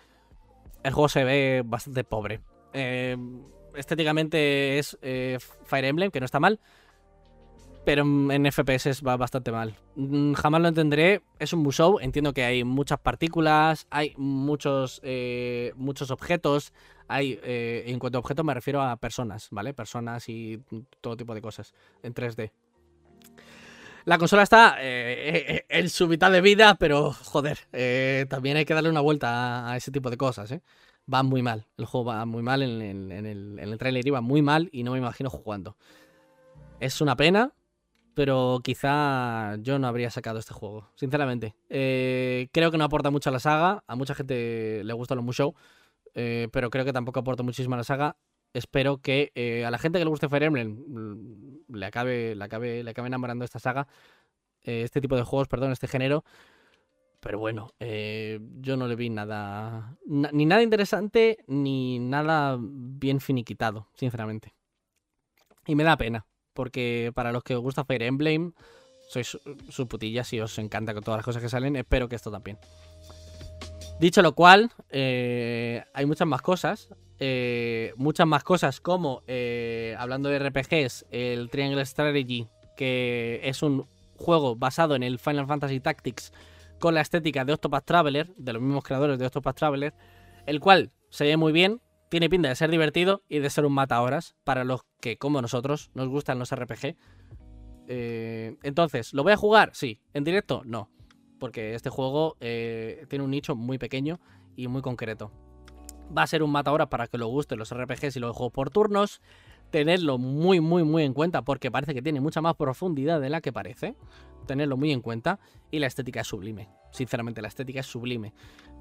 el juego se ve bastante pobre. Eh, estéticamente es eh, Fire Emblem, que no está mal, pero en FPS va bastante mal. Mm, Jamás lo entenderé. Es un Musou. Entiendo que hay muchas partículas, hay muchos, eh, muchos objetos. Hay, eh, en cuanto a objetos me refiero a personas, ¿vale? Personas y todo tipo de cosas en 3D. La consola está eh, en su mitad de vida, pero joder, también hay que darle una vuelta a, a ese tipo de cosas, ¿eh? Va muy mal. El juego va muy mal, en, en- en el, en el trailer iba muy mal y no me imagino jugando. Es una pena, pero quizá yo no habría sacado este juego, sinceramente. Eh, creo que no aporta mucho a la saga, a mucha gente le gusta los Musou, eh, pero creo que tampoco aporta muchísimo a la saga. Espero que eh, a la gente que le guste Fire Emblem mm, le acabe, le acabe, le acabe enamorando esta saga, este tipo de juegos, perdón, este género. Pero bueno, yo no le vi nada, na- ni nada interesante, ni nada bien finiquitado, sinceramente. Y me da pena, porque para los que os gusta Fire Emblem, sois su- sus putillas y os encanta con todas las cosas que salen. Espero que esto también. Dicho lo cual, eh, hay muchas más cosas. eh, muchas más cosas como, eh, hablando de RPGs, el Triangle Strategy, que es un juego basado en el Final Fantasy Tactics con la estética de Octopath Traveler, de los mismos creadores de Octopath Traveler, el cual se ve muy bien, tiene pinta de ser divertido y de ser un mata horas para los que, como nosotros, nos gustan los RPG. Eh, entonces, ¿lo voy a jugar? Sí. ¿En directo? No. Porque este juego eh, tiene un nicho muy pequeño y muy concreto. Va a ser un mata horas para que lo gusten los RPGs y los juegos por turnos. Tenerlo muy, muy, muy en cuenta porque parece que tiene mucha más profundidad de la que parece. Tenerlo muy en cuenta. Y la estética es sublime. Sinceramente, la estética es sublime.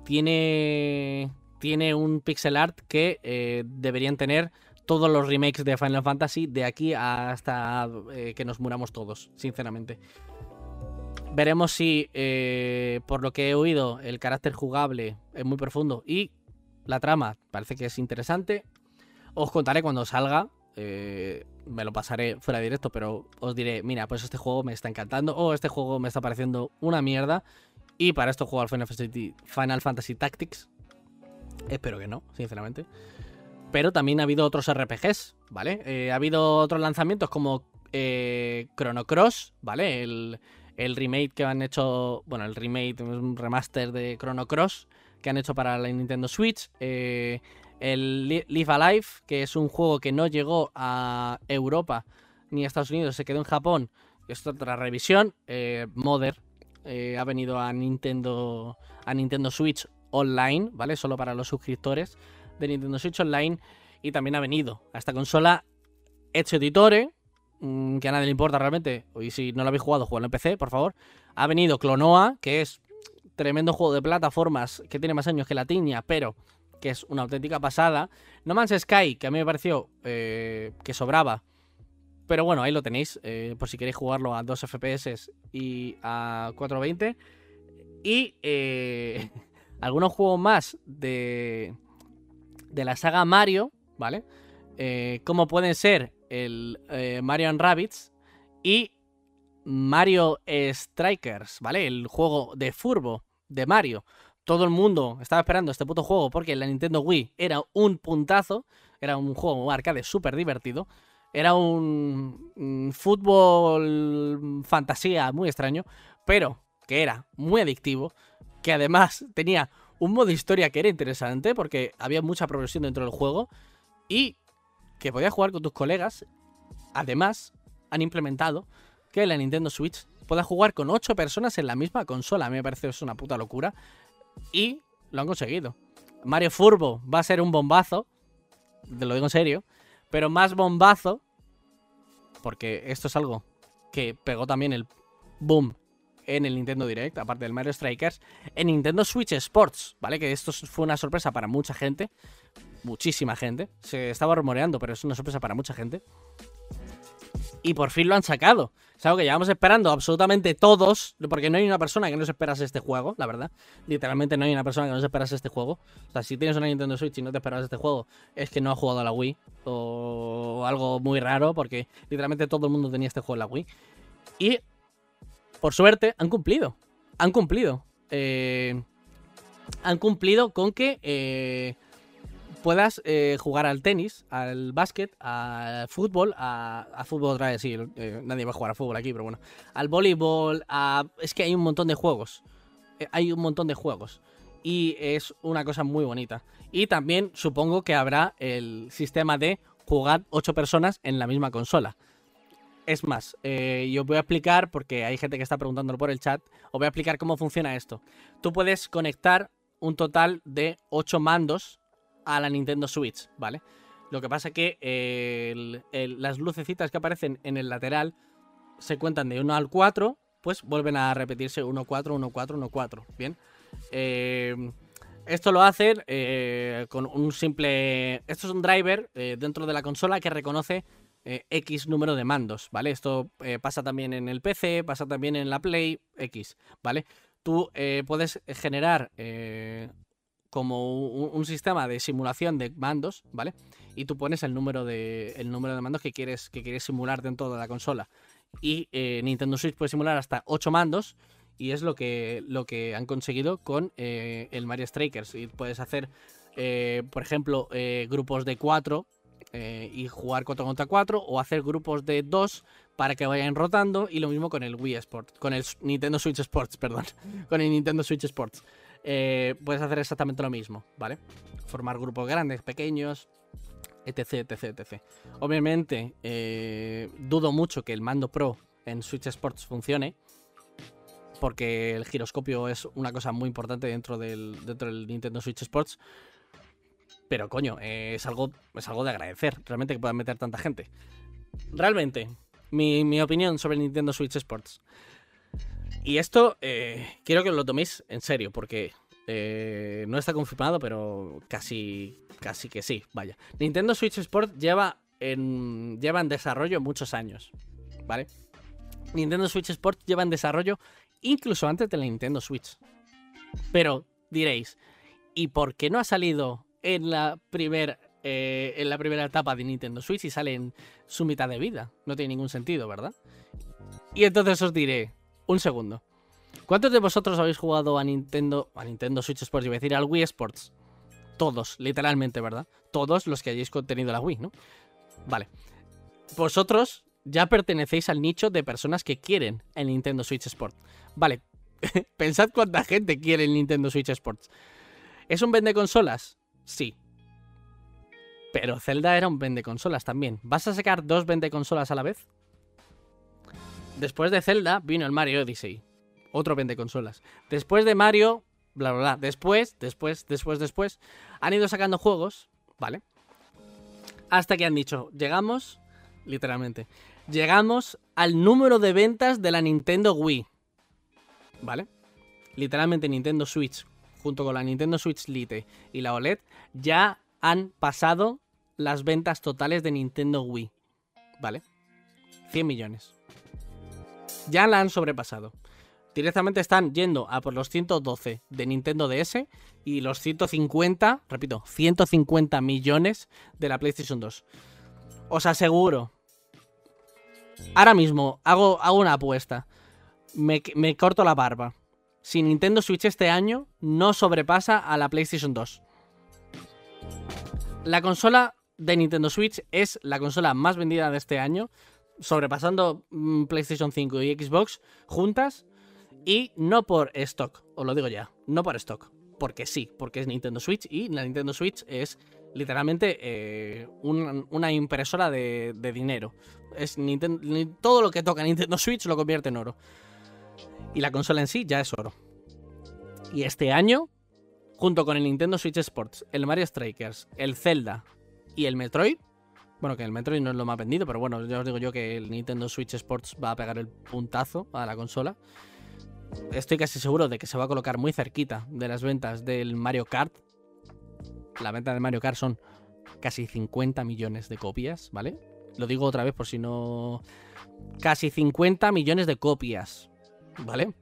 Tiene, tiene un pixel art que eh, deberían tener todos los remakes de Final Fantasy de aquí hasta eh, que nos muramos todos, sinceramente. Veremos si, eh, por lo que he oído, el carácter jugable es muy profundo y la trama parece que es interesante. Os contaré cuando salga. me lo pasaré fuera de directo, pero os diré, mira, pues este juego me está encantando o este juego me está pareciendo una mierda. Y para esto juego al Final Fantasy Tactics. Espero que no, sinceramente. Pero también ha habido otros RPGs, ¿vale? Eh, ha habido otros lanzamientos como eh, Chrono Cross, ¿vale? El, remake que han hecho, bueno, el remake, un remaster de Chrono Cross que han hecho para la Nintendo Switch. eh, el Li- Live Alive, que es un juego que no llegó a Europa ni a Estados Unidos, se quedó en Japón. Es otra revisión. Eh, Mother ha venido a Nintendo, a Nintendo Switch Online, ¿vale? Solo para los suscriptores de Nintendo Switch Online. Y también ha venido a esta consola Hecho Editore, mm, que a nadie le importa realmente. Y si no lo habéis jugado, jugadlo en PC, por favor. Ha venido Clonoa, que es tremendo juego de plataformas que tiene más años que la Tiña, pero que es una auténtica pasada. No Man's Sky, que a mí me pareció eh, que sobraba. Pero bueno, ahí lo tenéis, eh, por si queréis jugarlo a 2 FPS y a 420. Y eh, algunos juegos más de, de la saga Mario, ¿vale? Eh, como pueden ser el eh, Mario and Rabbids y Mario Strikers, ¿vale? El juego de Furbo de Mario. Todo el mundo estaba esperando este puto juego porque la Nintendo Wii era un puntazo. Era un juego arcade súper divertido. Era un fútbol fantasía muy extraño, pero que era muy adictivo. Que además tenía un modo historia que era interesante porque había mucha progresión dentro del juego. Y que podías jugar con tus colegas. Además, han implementado que la Nintendo Switch pueda jugar con 8 personas en la misma consola. A mí me parece eso una puta locura. Y lo han conseguido. Mario Furbo va a ser un bombazo. Te lo digo en serio. Pero más bombazo. Porque esto es algo que pegó también el boom en el Nintendo Direct, aparte del Mario Strikers, en Nintendo Switch Sports, ¿vale? Que esto fue una sorpresa para mucha gente. Muchísima gente. Se estaba rumoreando, pero es una sorpresa para mucha gente. Y por fin lo han sacado. Es algo que llevamos esperando absolutamente todos, porque no hay una persona que no se esperase este juego, la verdad. Literalmente no hay una persona que no se esperase este juego. O sea, si tienes una Nintendo Switch y no te esperas este juego, es que no has jugado a la Wii o algo muy raro, porque literalmente todo el mundo tenía este juego en la Wii. Y, por suerte, han cumplido. Han cumplido. Eh, han cumplido con que eh, puedas eh, jugar al tenis, al básquet, al fútbol, a, fútbol otra vez, sí, nadie va a jugar a fútbol aquí, pero bueno, al voleibol, es que hay un montón de juegos, hay un montón de juegos y es una cosa muy bonita. Y también supongo que habrá el sistema de jugar 8 personas en la misma consola. Es más, yo voy a explicar, porque hay gente que está preguntándolo por el chat, os voy a explicar cómo funciona esto. Tú puedes conectar un total de 8 mandos a la Nintendo Switch, ¿vale? Lo que pasa es que las lucecitas que aparecen en el lateral se cuentan de 1 al 4, pues vuelven a repetirse 1, 4, 1, 4, 1, 4. Bien. Eh, esto lo hacen eh, con un simple. Esto es un driver eh, dentro de la consola que reconoce X número de mandos, ¿vale? Esto pasa también en el PC, pasa también en la Play X, ¿vale? Tú puedes generar como un, sistema de simulación de mandos, ¿vale? Y tú pones el número de, el número de mandos que quieres, que quieres simular dentro de la consola. Y eh, Nintendo Switch puede simular hasta 8 mandos. Y es lo que, lo que han conseguido con eh, el Mario Strikers. Y puedes hacer, eh, por ejemplo, grupos de 4 y jugar 4 contra 4. O hacer grupos de 2 para que vayan rotando. Y lo mismo con el Wii Sports. Con el Nintendo Switch Sports, perdón. con el Nintendo Switch Sports. Eh, puedes hacer exactamente lo mismo, ¿vale? Formar grupos grandes, pequeños, etc, etc, etc. Obviamente, eh, dudo mucho que el mando Pro en Switch Sports funcione, porque el giroscopio es una cosa muy importante dentro del, dentro del Nintendo Switch Sports. Pero coño, es, algo, es algo de agradecer, realmente que puedan meter tanta gente. Realmente, mi, mi opinión sobre Nintendo Switch Sports. Y esto eh, quiero que lo toméis en serio, porque eh, no está confirmado, pero casi, casi que sí, vaya. Nintendo Switch Sport lleva en, lleva en desarrollo muchos años, ¿vale? Nintendo Switch Sport lleva en desarrollo incluso antes de la Nintendo Switch. Pero diréis, ¿y por qué no ha salido en la, primer, eh, en la primera etapa de Nintendo Switch y sale en su mitad de vida? No tiene ningún sentido, ¿verdad? Y entonces os diré, un segundo. ¿Cuántos de vosotros habéis jugado a Nintendo, a Nintendo Switch Sports? Iba a decir al Wii Sports. Todos, literalmente, ¿verdad? Todos los que hayáis contenido la Wii, ¿no? Vale. Vosotros ya pertenecéis al nicho de personas que quieren el Nintendo Switch Sports. Vale. Pensad cuánta gente quiere el Nintendo Switch Sports. ¿Es un vende consolas? Sí. Pero Zelda era un vende consolas también. ¿Vas a sacar dos vende consolas a la vez? Después de Zelda vino el Mario Odyssey. Otro vende consolas. Después de Mario, bla, bla, bla. Después, después, después, después. Han ido sacando juegos, ¿vale? Hasta que han dicho, llegamos, literalmente, llegamos al número de ventas de la Nintendo Wii. ¿Vale? Literalmente Nintendo Switch, junto con la Nintendo Switch Lite y la OLED, ya han pasado las ventas totales de Nintendo Wii. ¿Vale? 100 millones ya la han sobrepasado. Directamente están yendo a por los 112 de Nintendo DS y los 150, repito, 150 millones de la PlayStation 2. Os aseguro. Ahora mismo hago, hago una apuesta. Me, me corto la barba. Si Nintendo Switch este año no sobrepasa a la PlayStation 2. La consola de Nintendo Switch es la consola más vendida de este año sobrepasando mm, PlayStation 5 y Xbox juntas y no por stock, os lo digo ya, no por stock, porque sí, porque es Nintendo Switch y la Nintendo Switch es literalmente eh, una impresora de, dinero. Es todo lo que toca Nintendo Switch lo convierte en oro. Y la consola en sí ya es oro. Y este año, junto con el Nintendo Switch Sports, el Mario Strikers, el Zelda y el Metroid, bueno, que el Metroid no es lo más vendido, pero bueno, ya os digo yo que el Nintendo Switch Sports va a pegar el puntazo a la consola. Estoy casi seguro de que se va a colocar muy cerquita de las ventas del Mario Kart. La venta de Mario Kart son casi 50 millones de copias, ¿vale? Lo digo otra vez por si no. casi 50 millones de copias, ¿vale?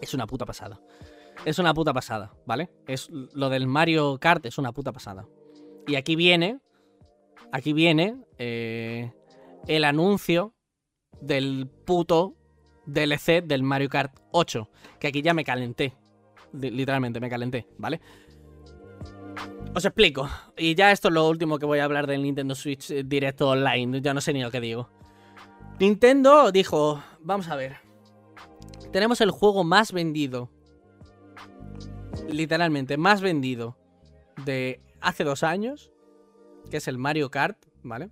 Es una puta pasada. Es una puta pasada, ¿vale? Es lo del Mario Kart es una puta pasada. Y aquí viene, aquí viene eh, el anuncio del puto DLC del Mario Kart 8, que aquí ya me calenté, Li- literalmente me calenté, ¿vale? Os explico. Y ya esto es lo último que voy a hablar del Nintendo Switch eh, Directo Online. Ya no sé ni lo que digo. Nintendo dijo, vamos a ver. Tenemos el juego más vendido. Literalmente, más vendido de hace dos años. Que es el Mario Kart, ¿vale?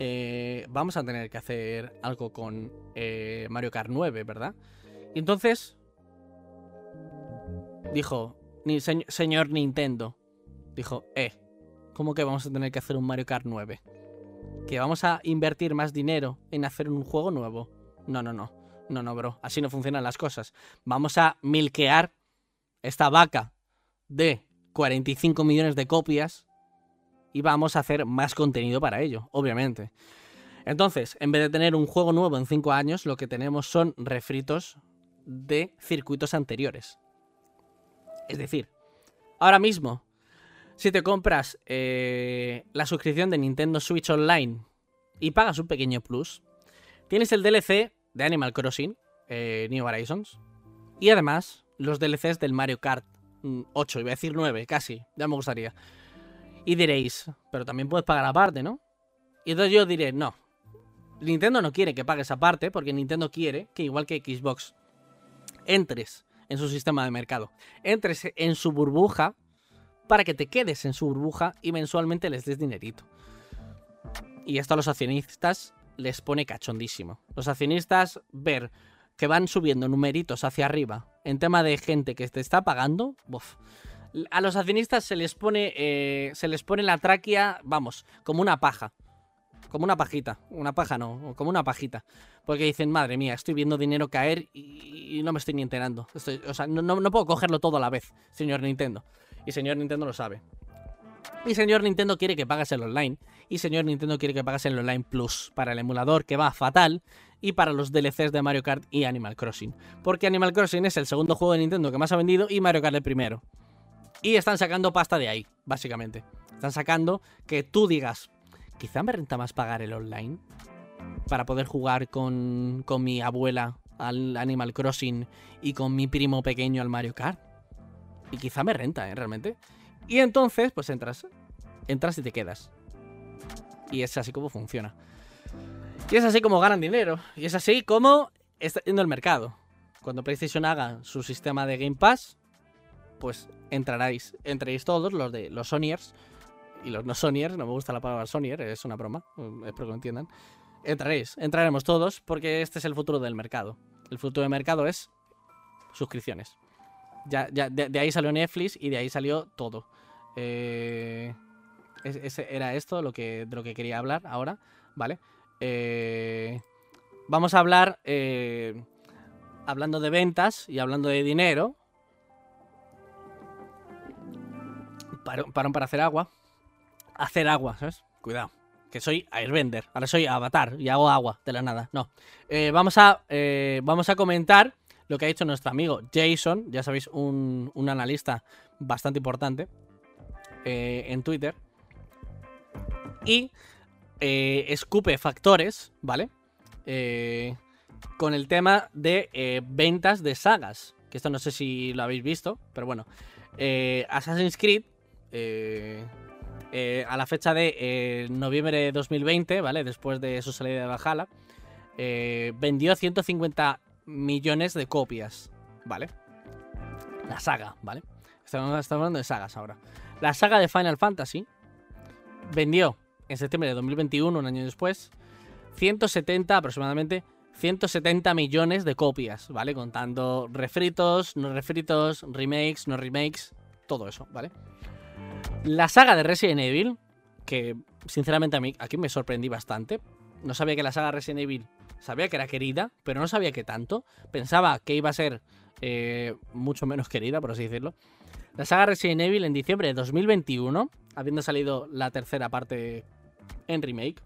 Eh, vamos a tener que hacer algo con eh, Mario Kart 9, ¿verdad? Y entonces dijo, "Ni- señ- señor Nintendo, dijo, eh, ¿cómo que vamos a tener que hacer un Mario Kart 9? ¿Que vamos a invertir más dinero en hacer un juego nuevo? No, no, no. No, no, bro. Así no funcionan las cosas. Vamos a milquear esta vaca de 45 millones de copias y vamos a hacer más contenido para ello, obviamente. Entonces, en vez de tener un juego nuevo en 5 años, lo que tenemos son refritos de circuitos anteriores. Es decir, ahora mismo, si te compras eh, la suscripción de Nintendo Switch Online y pagas un pequeño plus, tienes el DLC de Animal Crossing, eh, New Horizons, y además los DLCs del Mario Kart mm, 8, iba a decir 9, casi, ya me gustaría. Y diréis, pero también puedes pagar aparte, ¿no? Y entonces yo diré, no. Nintendo no quiere que pagues aparte, porque Nintendo quiere que, igual que Xbox, entres en su sistema de mercado. Entres en su burbuja para que te quedes en su burbuja y mensualmente les des dinerito. Y esto a los accionistas les pone cachondísimo. Los accionistas ver que van subiendo numeritos hacia arriba en tema de gente que te está pagando, buf. A los accionistas se les pone eh, se les pone la tráquea, vamos, como una paja. Como una pajita. Una paja no, como una pajita. Porque dicen, madre mía, estoy viendo dinero caer y, y no me estoy ni enterando. O sea, no- no puedo cogerlo todo a la vez, señor Nintendo. Y señor Nintendo lo sabe. Y señor Nintendo quiere que pagues el online. Y señor Nintendo quiere que pagues el online plus para el emulador, que va fatal. Y para los DLCs de Mario Kart y Animal Crossing. Porque Animal Crossing es el segundo juego de Nintendo que más ha vendido y Mario Kart el primero. Y están sacando pasta de ahí, básicamente. Están sacando que tú digas, quizá me renta más pagar el online para poder jugar con, con mi abuela al Animal Crossing y con mi primo pequeño al Mario Kart. Y quizá me renta, ¿eh? Realmente. Y entonces, pues entras. Entras y te quedas. Y es así como funciona. Y es así como ganan dinero. Y es así como está yendo el mercado. Cuando PlayStation haga su sistema de Game Pass, pues entraréis, entraréis todos, los de los Sonyers y los no Sonyers, no me gusta la palabra Sonyer, es una broma, espero que lo entiendan. Entraréis, entraremos todos porque este es el futuro del mercado. El futuro del mercado es suscripciones. Ya, ya, de, de ahí salió Netflix y de ahí salió todo. Eh, es- ese era esto lo que, de lo que quería hablar ahora, ¿vale? Eh, vamos a hablar, eh, hablando de ventas y hablando de dinero. Parón, para hacer agua. Hacer agua, ¿sabes? Cuidado. Que soy Airbender. Ahora soy Avatar y hago agua de la nada. No. Eh, vamos, a, eh, vamos a comentar lo que ha dicho nuestro amigo Jason. Ya sabéis, un, un analista bastante importante en Twitter. Y eh, escupe factores, ¿vale? Eh, con el tema de eh, ventas de sagas. Que esto no sé si lo habéis visto, pero bueno. Assassin's Creed, a la fecha de noviembre de 2020, ¿vale? Después de su salida de eh, vendió 150 millones de copias, ¿vale? La saga, ¿vale? Estamos hablando de sagas ahora. La saga de Final Fantasy vendió en septiembre de 2021, un año después, 170 aproximadamente 170 millones de copias, ¿vale? Contando refritos, no refritos, remakes, no remakes, todo eso, ¿vale? La saga de Resident Evil, que sinceramente a mí aquí me sorprendí bastante. No sabía que la saga Resident Evil, sabía que era querida, pero no sabía que tanto. Pensaba que iba a ser eh, mucho menos querida, por así decirlo. La saga Resident Evil en diciembre de 2021, habiendo salido la tercera parte en remake,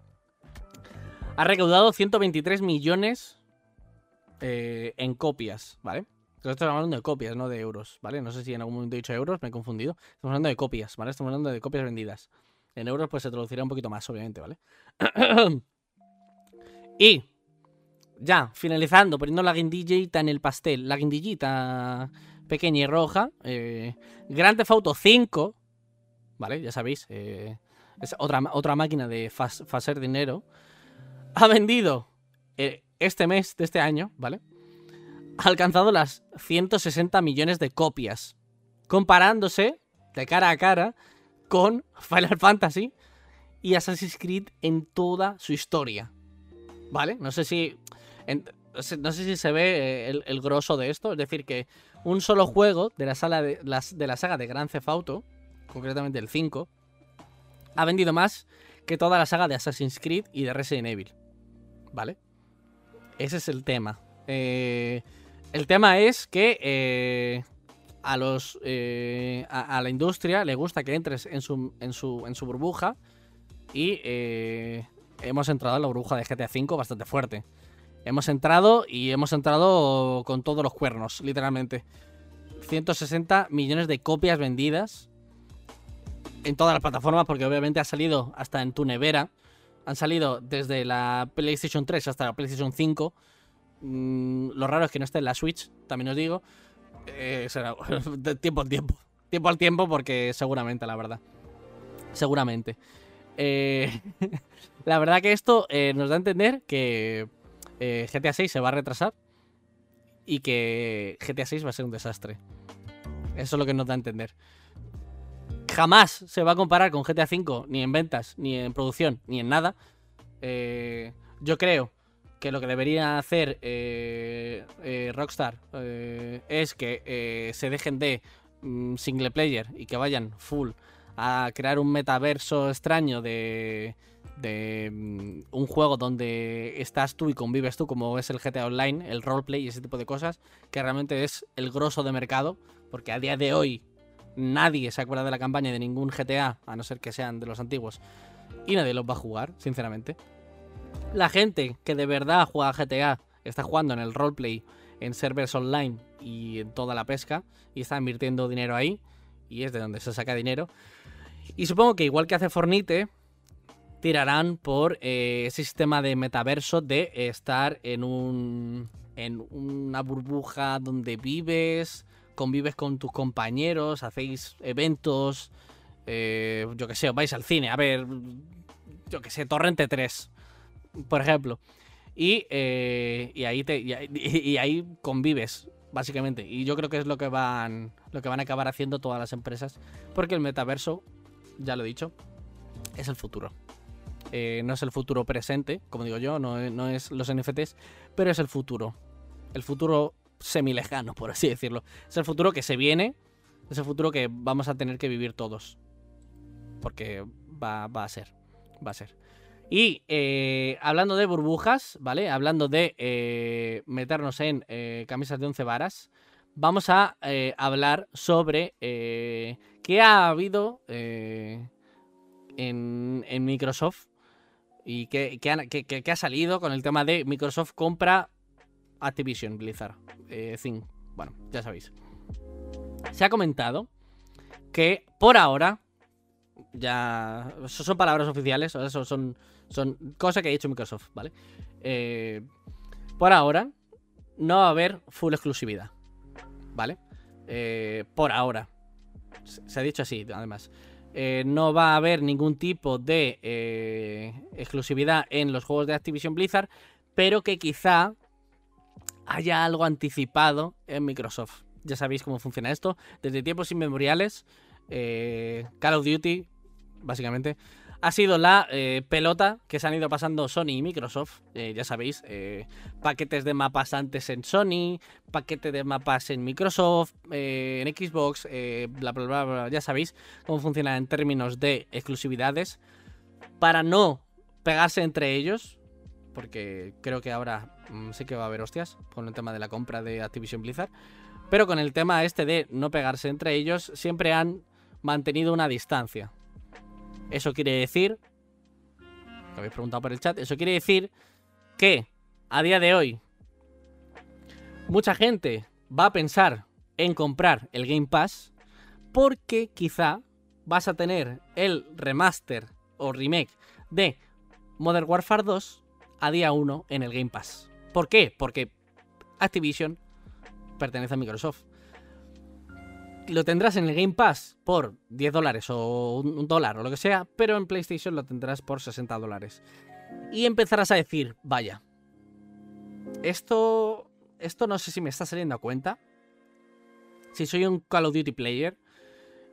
ha recaudado 123 millones eh, en copias, ¿vale? Entonces estamos hablando de copias, no de euros, ¿vale? No sé si en algún momento he dicho euros, me he confundido. Estamos hablando de copias, ¿vale? Estamos hablando de copias vendidas. En euros, pues se traducirá un poquito más, obviamente, ¿vale? y ya, finalizando, poniendo la guindillita en el pastel, la guindillita pequeña y roja. Eh, Grand Theft Auto 5, ¿vale? Ya sabéis, eh, es otra, otra máquina de hacer dinero. Ha vendido eh, este mes de este año, ¿vale? Ha alcanzado las 160 millones de copias. Comparándose de cara a cara con Final Fantasy y Assassin's Creed en toda su historia. ¿Vale? No sé si. no sé si se ve el, el, grosso de esto. Es decir, que un solo juego de la, sala de, de la saga de Grand Theft Auto, concretamente el 5, ha vendido más que toda la saga de Assassin's Creed y de Resident Evil. ¿Vale? Ese es el tema. Eh, el tema es que eh, a los eh, a, la industria le gusta que entres en su, en su, en su burbuja y hemos entrado en la burbuja de GTA V bastante fuerte. Hemos entrado y hemos entrado con todos los cuernos, literalmente. 160 millones de copias vendidas en todas las plataformas, porque obviamente ha salido hasta en tu nevera. Han salido desde la PlayStation 3 hasta la PlayStation 5. Mm, lo raro es que no esté en la Switch, también os digo. Eh, será tiempo al tiempo. Tiempo al tiempo, porque seguramente, la verdad. Seguramente. Eh, la verdad que esto eh, nos da a entender que GTA 6 se va a retrasar y que GTA 6 va a ser un desastre. Eso es lo que nos da a entender jamás se va a comparar con GTA V, ni en ventas, ni en producción, ni en nada. Eh, yo creo que lo que debería hacer eh, eh, Rockstar es que se dejen de mm, single player y que vayan full a crear un metaverso extraño de, de mm, un juego donde estás tú y convives tú, como es el GTA Online, el roleplay y ese tipo de cosas, que realmente es el grosso de mercado, porque a día de hoy Nadie se acuerda de la campaña de ningún GTA, a no ser que sean de los antiguos. Y nadie los va a jugar, sinceramente. La gente que de verdad juega GTA está jugando en el roleplay, en servers online y en toda la pesca, y está invirtiendo dinero ahí, y es de donde se saca dinero. Y supongo que igual que hace Fornite, tirarán por eh, ese sistema de metaverso de estar en un en una burbuja donde vives, convives con tus compañeros, hacéis eventos, eh, yo que sé, vais al cine, a ver, yo que sé, Torrente 3, por ejemplo. Y, eh, ahí te, y, ahí convives, básicamente. Y yo creo que es lo que van. Lo que van a acabar haciendo todas las empresas. Porque el metaverso, ya lo he dicho, es el futuro. Eh, no es el futuro presente, como digo yo, no, no es los NFTs, pero es el futuro. El futuro semilejano, por así decirlo. Es el futuro que se viene, es el futuro que vamos a tener que vivir todos. Porque va, a ser, va a ser. Y eh, hablando de burbujas, ¿vale? Hablando de eh, meternos en eh, camisas de 11 varas, vamos a hablar sobre qué ha habido en, en, Microsoft y qué, ha salido con el tema de Microsoft compra Activision Blizzard. Eh, Bueno, ya sabéis. Se ha comentado que por ahora, ya. Son palabras oficiales, eso son, son cosas que ha dicho Microsoft, ¿vale? Eh, por ahora, no va a haber full exclusividad, ¿vale? Eh, por ahora. Se ha dicho así, además. Eh, no va a haber ningún tipo de exclusividad en los juegos de Activision Blizzard, pero que quizá haya algo anticipado en Microsoft. Ya sabéis cómo funciona esto. Desde tiempos inmemoriales, eh, Call of Duty, básicamente, ha sido la eh, pelota que se han ido pasando Sony y Microsoft. Eh, ya sabéis, paquetes de mapas antes en Sony, paquete de mapas en Microsoft, en Xbox, bla, bla, bla, bla. Ya sabéis cómo funciona en términos de exclusividades. Para no pegarse entre ellos, porque creo que ahora mm, sí que va a haber hostias con el tema de la compra de Activision Blizzard. Pero con el tema este de no pegarse entre ellos, siempre han mantenido una distancia. Eso quiere decir que habéis preguntado por el chat. Eso quiere decir que a día de hoy mucha gente va a pensar en comprar el Game Pass porque quizá vas a tener el remaster o remake de Modern Warfare 2 a día 1 en el Game Pass. ¿Por qué? Porque Activision pertenece a Microsoft. Lo tendrás en el Game Pass por 10 dólares o un dólar o lo que sea, pero en PlayStation lo tendrás por 60 dólares. Y empezarás a decir, vaya, esto, esto no sé si me está saliendo a cuenta. Si soy un Call of Duty player,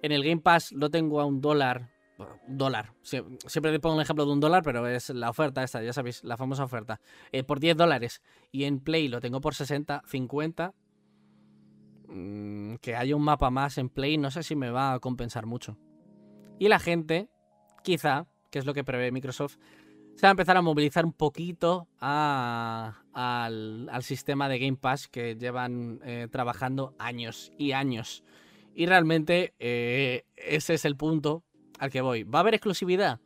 en el Game Pass lo tengo a un dólar. Dólar. Siempre te pongo un ejemplo de un dólar, pero es la oferta esta, ya sabéis, la famosa oferta. Eh, por 10 dólares. Y en Play lo tengo por 60, 50. Mm, que haya un mapa más en Play, no sé si me va a compensar mucho. Y la gente, quizá, que es lo que prevé Microsoft, se va a empezar a movilizar un poquito al, sistema de Game Pass que llevan eh, trabajando años y años. Y realmente eh, ese es el punto al que voy. ¿Va a haber exclusividad?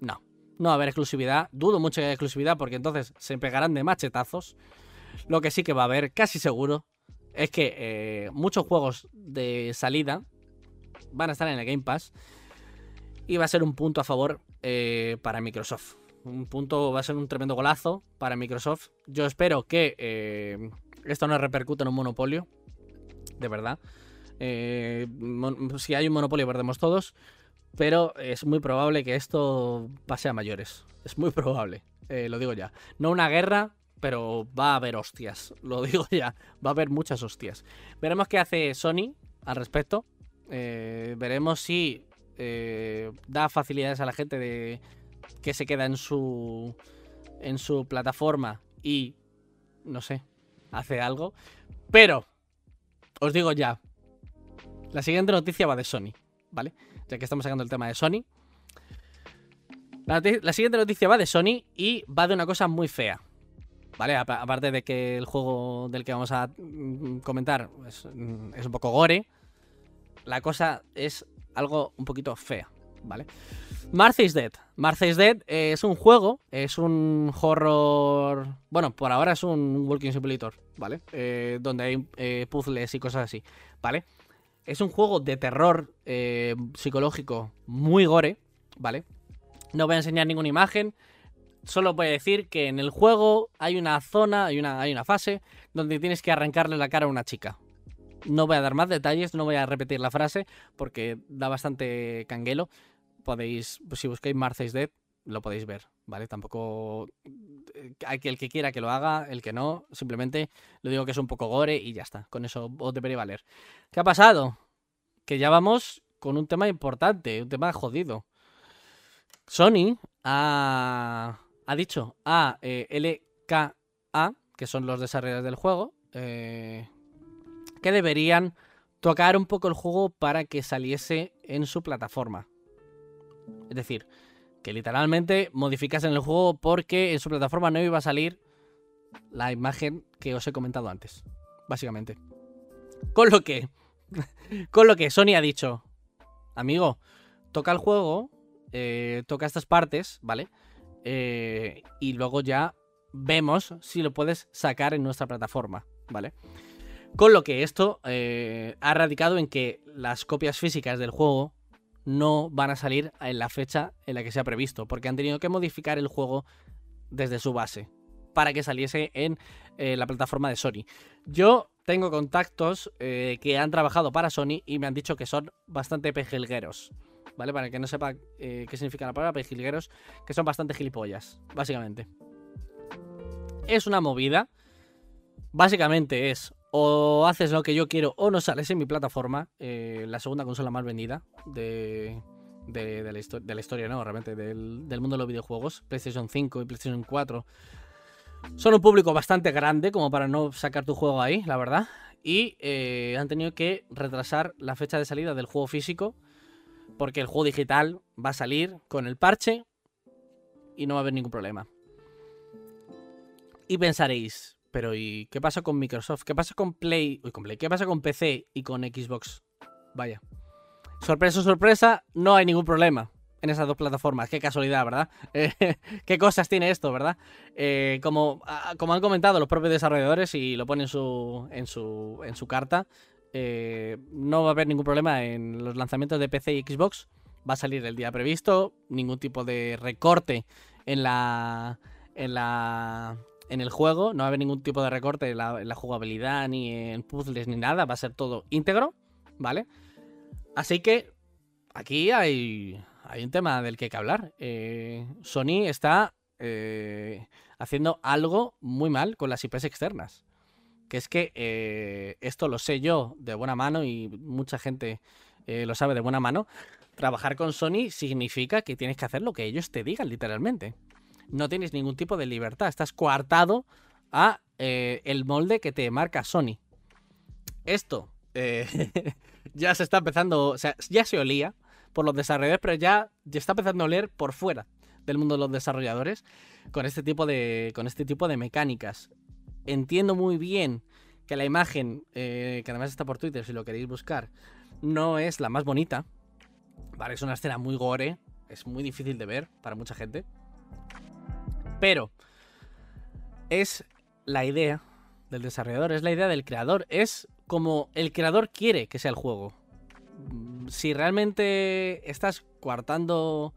No, no va a haber exclusividad. Dudo mucho que haya exclusividad porque entonces se pegarán de machetazos. Lo que sí que va a haber, casi seguro, es que eh, muchos juegos de salida van a estar en el Game Pass. Y va a ser un punto a favor eh, para Microsoft. Un punto, va a ser un tremendo golazo para Microsoft. Yo espero que esto no repercute en un monopolio. De verdad. Eh, si hay un monopolio perdemos todos, pero es muy probable que esto pase a mayores. Es muy probable, eh, lo digo ya. No una guerra, pero va a haber hostias, lo digo ya. Va a haber muchas hostias. Veremos qué hace Sony al respecto. Eh, veremos si da facilidades a la gente de que se queda en su en su plataforma y no sé, hace algo. Pero os digo ya, la siguiente noticia va de Sony, ¿vale? Ya que estamos sacando el tema de Sony. La, siguiente noticia va de Sony y va de una cosa muy fea. ¿Vale? Aparte de que el juego del que vamos a mm, comentar es, mm, es un poco gore, la cosa es algo un poquito fea, ¿vale? Martha is Dead. Martha is Dead es un juego, es un horror. Bueno, por ahora es un walking simulator, ¿vale? Eh, donde hay eh, puzzles y cosas así, ¿vale? Es un juego de terror eh, psicológico muy gore, ¿vale? No voy a enseñar ninguna imagen. Solo voy a decir que en el juego hay una zona, hay una, hay una fase donde tienes que arrancarle la cara a una chica. No voy a dar más detalles, no voy a repetir la frase porque da bastante canguelo. Podéis, si buscáis Martha's Dead, lo podéis ver, ¿vale? Tampoco el que quiera que lo haga, el que no, simplemente lo digo que es un poco gore y ya está, con eso os debería valer. ¿Qué ha pasado? Que ya vamos con un tema importante, un tema jodido. Sony ha, ha dicho a eh, LKA, que son los desarrolladores del juego, eh, que deberían tocar un poco el juego para que saliese en su plataforma. Es decir, que literalmente modificas en el juego porque en su plataforma no iba a salir la imagen que os he comentado antes, básicamente. Con lo que, con lo que Sony ha dicho, amigo, toca el juego, eh, toca estas partes, ¿vale? Eh, y luego ya vemos si lo puedes sacar en nuestra plataforma, ¿vale? Con lo que esto eh, ha radicado en que las copias físicas del juego no van a salir en la fecha en la que se ha previsto, porque han tenido que modificar el juego desde su base para que saliese en eh, la plataforma de Sony. Yo tengo contactos eh, que han trabajado para Sony y me han dicho que son bastante pejilgueros. ¿Vale? Para que no sepa eh, qué significa la palabra pejilgueros, que son bastante gilipollas, básicamente. Es una movida. Básicamente es o haces lo que yo quiero o no sales en mi plataforma, eh, la segunda consola más vendida de, de, la, historia, ¿no? Realmente, del, del, mundo de los videojuegos. PlayStation 5 y PlayStation 4 son un público bastante grande como para no sacar tu juego ahí, la verdad. Y eh, han tenido que retrasar la fecha de salida del juego físico porque el juego digital va a salir con el parche y no va a haber ningún problema. Y pensaréis, pero ¿y qué pasa con Microsoft? ¿Qué pasa con Play? Uy, con Play. ¿Qué pasa con PC y con Xbox? Vaya. Sorpresa, sorpresa, no hay ningún problema. en esas dos plataformas. Qué casualidad, ¿verdad? Qué cosas tiene esto, ¿verdad? Eh, como, ah, como han comentado los propios desarrolladores y lo ponen en su, en su, en su carta, eh, no va a haber ningún problema en los lanzamientos de PC y Xbox. Va a salir el día previsto, ningún tipo de recorte en la, en la, en el juego, no va a haber ningún tipo de recorte en la, jugabilidad, ni en puzzles, ni nada, va a ser todo íntegro, ¿vale? Así que aquí hay, un tema del que hay que hablar. Eh, Sony está eh, haciendo algo muy mal con las IPs externas. Que es que eh, esto lo sé yo de buena mano y mucha gente lo sabe de buena mano. Trabajar con Sony significa que tienes que hacer lo que ellos te digan, literalmente. No tienes ningún tipo de libertad. Estás coartado a eh, el molde que te marca Sony. Esto eh, ya se está empezando, o sea, ya se olía por los desarrolladores, pero ya, ya está empezando a oler por fuera del mundo de los desarrolladores con este tipo de, con este tipo de mecánicas. Entiendo muy bien que la imagen, eh, que además está por Twitter si lo queréis buscar, no es la más bonita. Vale, es una escena muy gore, es muy difícil de ver para mucha gente. Pero es la idea del desarrollador, es la idea del creador, es como el creador quiere que sea el juego. Si realmente estás coartando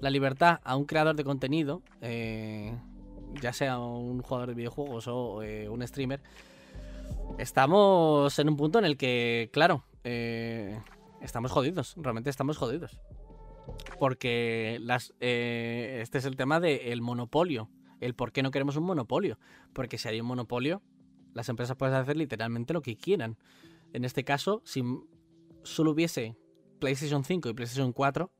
la libertad a un creador de contenido, eh, ya sea un jugador de videojuegos o eh, un streamer, estamos en un punto en el que, claro, eh, estamos jodidos, realmente estamos jodidos. Porque las, eh, este es el tema del monopolio. El por qué no queremos un monopolio. Porque si hay un monopolio, las empresas pueden hacer literalmente lo que quieran. En este caso, si solo hubiese PlayStation 5 y PlayStation 4,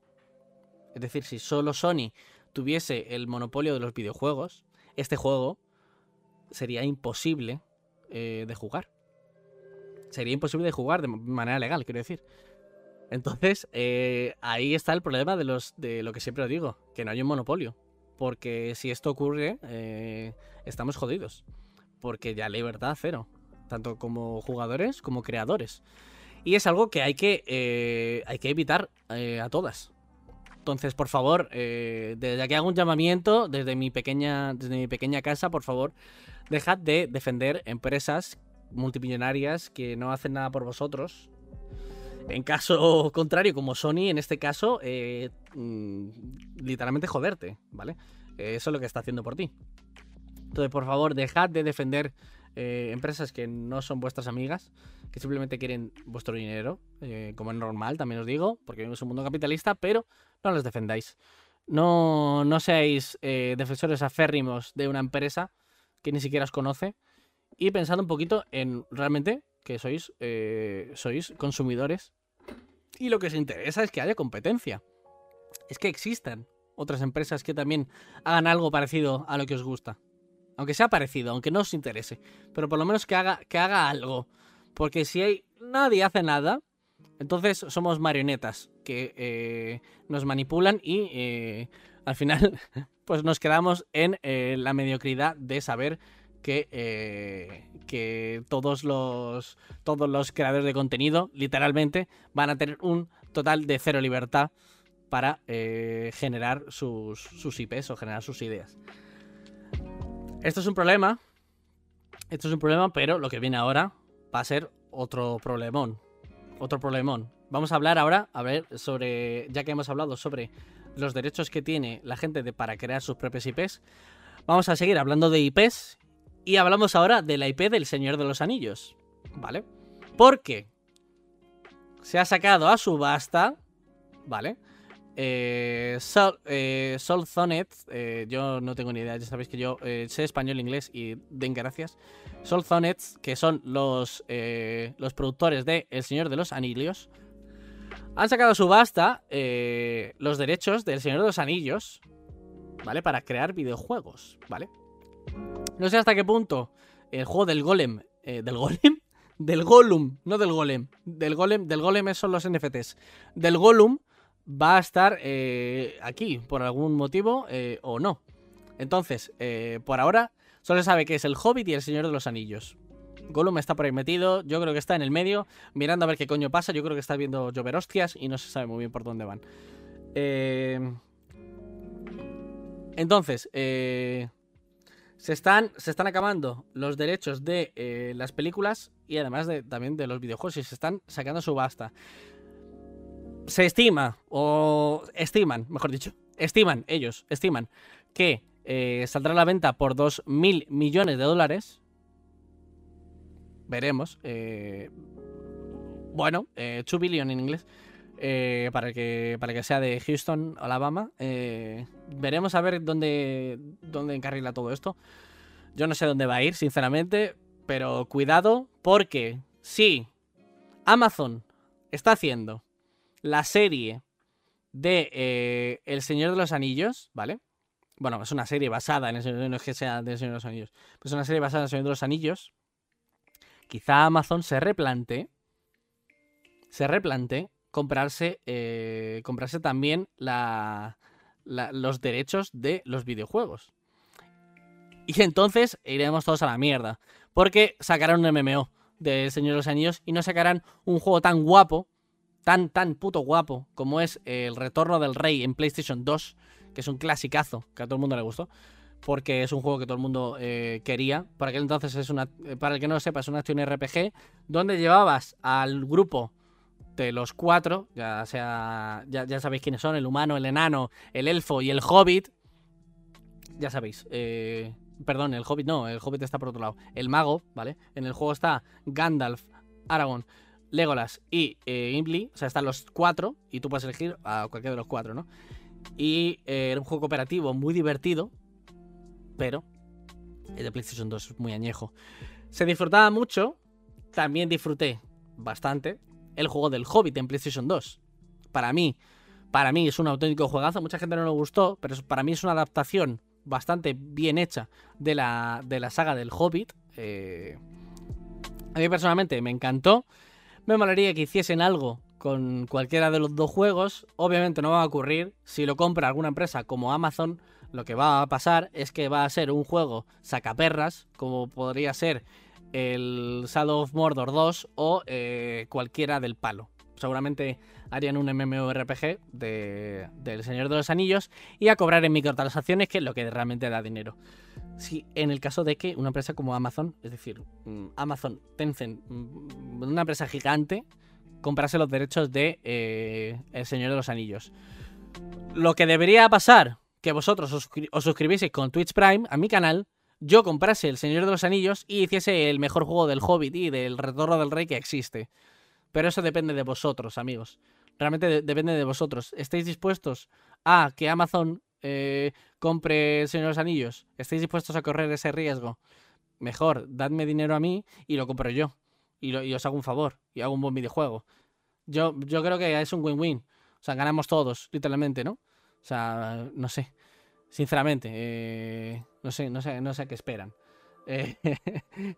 es decir, si solo Sony tuviese el monopolio de los videojuegos, este juego sería imposible eh, de jugar. Sería imposible de jugar de manera legal, quiero decir. Entonces, eh, ahí está el problema de, los, de lo que siempre os digo, que no hay un monopolio. Porque si esto ocurre, eh, estamos jodidos. Porque ya libertad cero. Tanto como jugadores como creadores. Y es algo que hay que, eh, hay que evitar a todas. Entonces, por favor, desde aquí hago un llamamiento, desde mi pequeña, desde mi pequeña casa, por favor, dejad de defender empresas multimillonarias que no hacen nada por vosotros. En caso contrario, como Sony, en este caso, eh, mm, literalmente joderte, ¿vale? Eso es lo que está haciendo por ti. Entonces, por favor, dejad de defender eh, empresas que no son vuestras amigas, que simplemente quieren vuestro dinero, eh, como es normal, también os digo, porque vivimos un mundo capitalista, pero no las defendáis. No, no seáis defensores aférrimos de una empresa que ni siquiera os conoce y pensad un poquito en realmente que sois, sois consumidores y lo que os interesa es que haya competencia. Es que existan otras empresas que también hagan algo parecido a lo que os gusta. Aunque sea parecido, aunque no os interese. Pero por lo menos que haga, que haga algo. Porque si hay, nadie hace nada, entonces somos marionetas que eh, nos manipulan y eh, al final pues nos quedamos en eh, la mediocridad de saber que, eh, que todos los todos los creadores de contenido literalmente van a tener un total de cero libertad para eh, generar sus, sus IPs o generar sus ideas. Esto es un problema. Esto es un problema, pero lo que viene ahora va a ser otro problemón. Otro problemón. Vamos a hablar ahora, a ver, sobre. Ya que hemos hablado sobre los derechos que tiene la gente para crear sus propias IPs. Vamos a seguir hablando de IPs. Y hablamos ahora de la IP del Señor de los Anillos. ¿Vale? Porque se ha sacado a subasta. ¿Vale? Eh, Sol, eh, Zonet, eh, yo no tengo ni idea, ya sabéis que yo eh, sé español, inglés y den gracias. Sol Zonet, que son los, los productores de El Señor de los Anillos, han sacado a subasta los derechos del Señor de los Anillos, ¿vale? Para crear videojuegos, ¿vale? No sé hasta qué punto el juego del Golem, eh, del Golem, del Gollum, no del Golem, del Golem, del Golem son los NFTs, del Gollum va a estar eh, aquí por algún motivo eh, o no. Entonces, eh, por ahora, solo se sabe que es el Hobbit y el Señor de los Anillos. Gollum está por ahí metido, yo creo que está en el medio, mirando a ver qué coño pasa. Yo creo que está viendo llover hostias y no se sabe muy bien por dónde van. Eh, entonces, eh, se, están, se están acabando los derechos de eh, las películas y además de, también de los videojuegos y se están sacando subasta. Se estima, o estiman, mejor dicho, estiman ellos, estiman que eh, saldrá a la venta por 2 mil millones de dólares. Veremos. eh, bueno, eh, 2 billion en inglés. Eh, para, que, para que sea de Houston, Alabama. Eh, veremos a ver dónde, dónde encarrila todo esto. Yo no sé dónde va a ir, sinceramente. Pero cuidado, porque si Amazon está haciendo la serie de eh, El Señor de los Anillos, ¿vale? Bueno, es una serie basada en el Señor, no es que sea del Señor de los Anillos, es una serie basada en el Señor de los Anillos. Quizá Amazon se replante, se replante comprarse, eh, comprarse también la, los derechos de los videojuegos. Y entonces iremos todos a la mierda. Porque sacarán un MMO del Señor de los Anillos y no sacarán un juego tan guapo, tan, tan puto guapo, como es El Retorno del Rey en PlayStation 2, que es un clasicazo que a todo el mundo le gustó. Porque es un juego que todo el mundo eh, quería. Para aquel entonces es una. eh, Para el que no lo sepa, es una acción RPG. Donde llevabas al grupo de los cuatro. Ya sea. Ya, ya sabéis quiénes son: el humano, el enano, el elfo y el hobbit. Ya sabéis. eh, perdón, el hobbit no, el hobbit está por otro lado. El mago, ¿vale? En el juego está Gandalf, Aragorn, Legolas y eh, Gimli. O sea, están los cuatro. Y tú puedes elegir a cualquiera de los cuatro, ¿no? Y eh, era un juego cooperativo muy divertido. Pero el de PlayStation 2 es muy añejo. Se disfrutaba mucho. También disfruté bastante el juego del Hobbit en PlayStation 2. Para mí, para mí es un auténtico juegazo. Mucha gente no le gustó, pero para mí es una adaptación bastante bien hecha de la, de la saga del Hobbit. Eh, a mí personalmente me encantó. Me molaría que hiciesen algo con cualquiera de los dos juegos. Obviamente no va a ocurrir. Si lo compra alguna empresa como Amazon, lo que va a pasar es que va a ser un juego sacaperras, como podría ser el Shadow of Mordor 2 o eh, cualquiera del palo. Seguramente harían un MMORPG de, del Señor de los Anillos y a cobrar en microtransacciones, que es lo que realmente da dinero. Si en el caso de que una empresa como Amazon, es decir, mm, Amazon, Tencent, mm, una empresa gigante, comprase los derechos de eh, El Señor de los Anillos. Lo que debería pasar, que vosotros os, os suscribieseis con Twitch Prime a mi canal, yo comprase El Señor de los Anillos y hiciese el mejor juego del Hobbit y del Retorno del Rey que existe. Pero eso depende de vosotros, amigos. Realmente de- depende de vosotros. ¿Estáis dispuestos a que Amazon eh, compre El Señor de los Anillos? ¿Estáis dispuestos a correr ese riesgo? Mejor, dadme dinero a mí y lo compro yo. Y, y os hago un favor y hago un buen videojuego. Yo, yo creo que es un win-win. O sea, ganamos todos, literalmente, ¿no? O sea, no sé. Sinceramente, eh, no sé, no sé, no sé a qué esperan. Eh,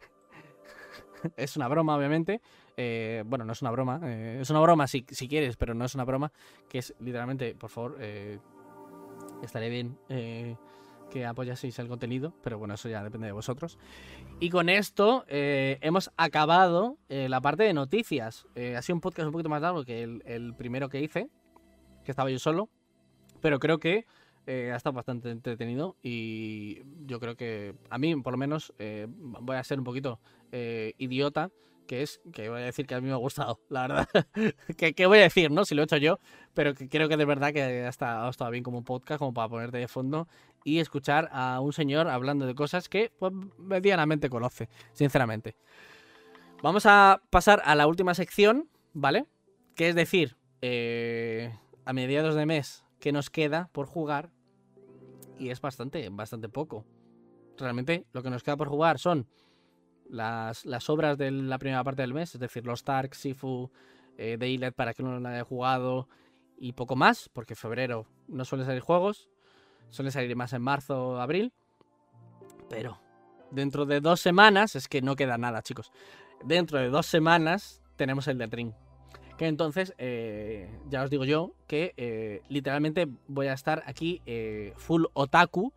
es una broma, obviamente. Eh, bueno, no es una broma. eh, es una broma si, si quieres, pero no es una broma. Que es literalmente, por favor, eh, estaré bien que apoyaseis el contenido. Pero bueno, eso ya depende de vosotros. Y con esto eh, hemos acabado la parte de noticias. Ha sido un podcast un poquito más largo que el primero que hice, que estaba yo solo. Pero creo que eh, ha estado bastante entretenido y yo creo que a mí, por lo menos, eh, voy a ser un poquito eh, idiota, que es que voy a decir que a mí me ha gustado, la verdad. ¿Qué, voy a decir, no? Si lo he hecho yo, pero que creo que de verdad que ha estado, ha estado bien como podcast, como para ponerte de fondo y escuchar a un señor hablando de cosas que pues, medianamente conoce, sinceramente. Vamos a pasar a la última sección, ¿vale? Que es decir, eh, a mediados de mes, ¿qué nos queda por jugar? Y es bastante, bastante poco. Realmente lo que nos queda por jugar son las, las obras de la primera parte del mes, es decir, los Tark, Sifu, eh, Daylight para que uno no haya jugado y poco más, porque febrero no suelen salir juegos, suelen salir más en marzo o abril. Pero dentro de dos semanas, es que no queda nada, chicos. Dentro de dos semanas tenemos el de Ring. Que entonces, eh, ya os digo yo, que eh, literalmente voy a estar aquí eh, full otaku.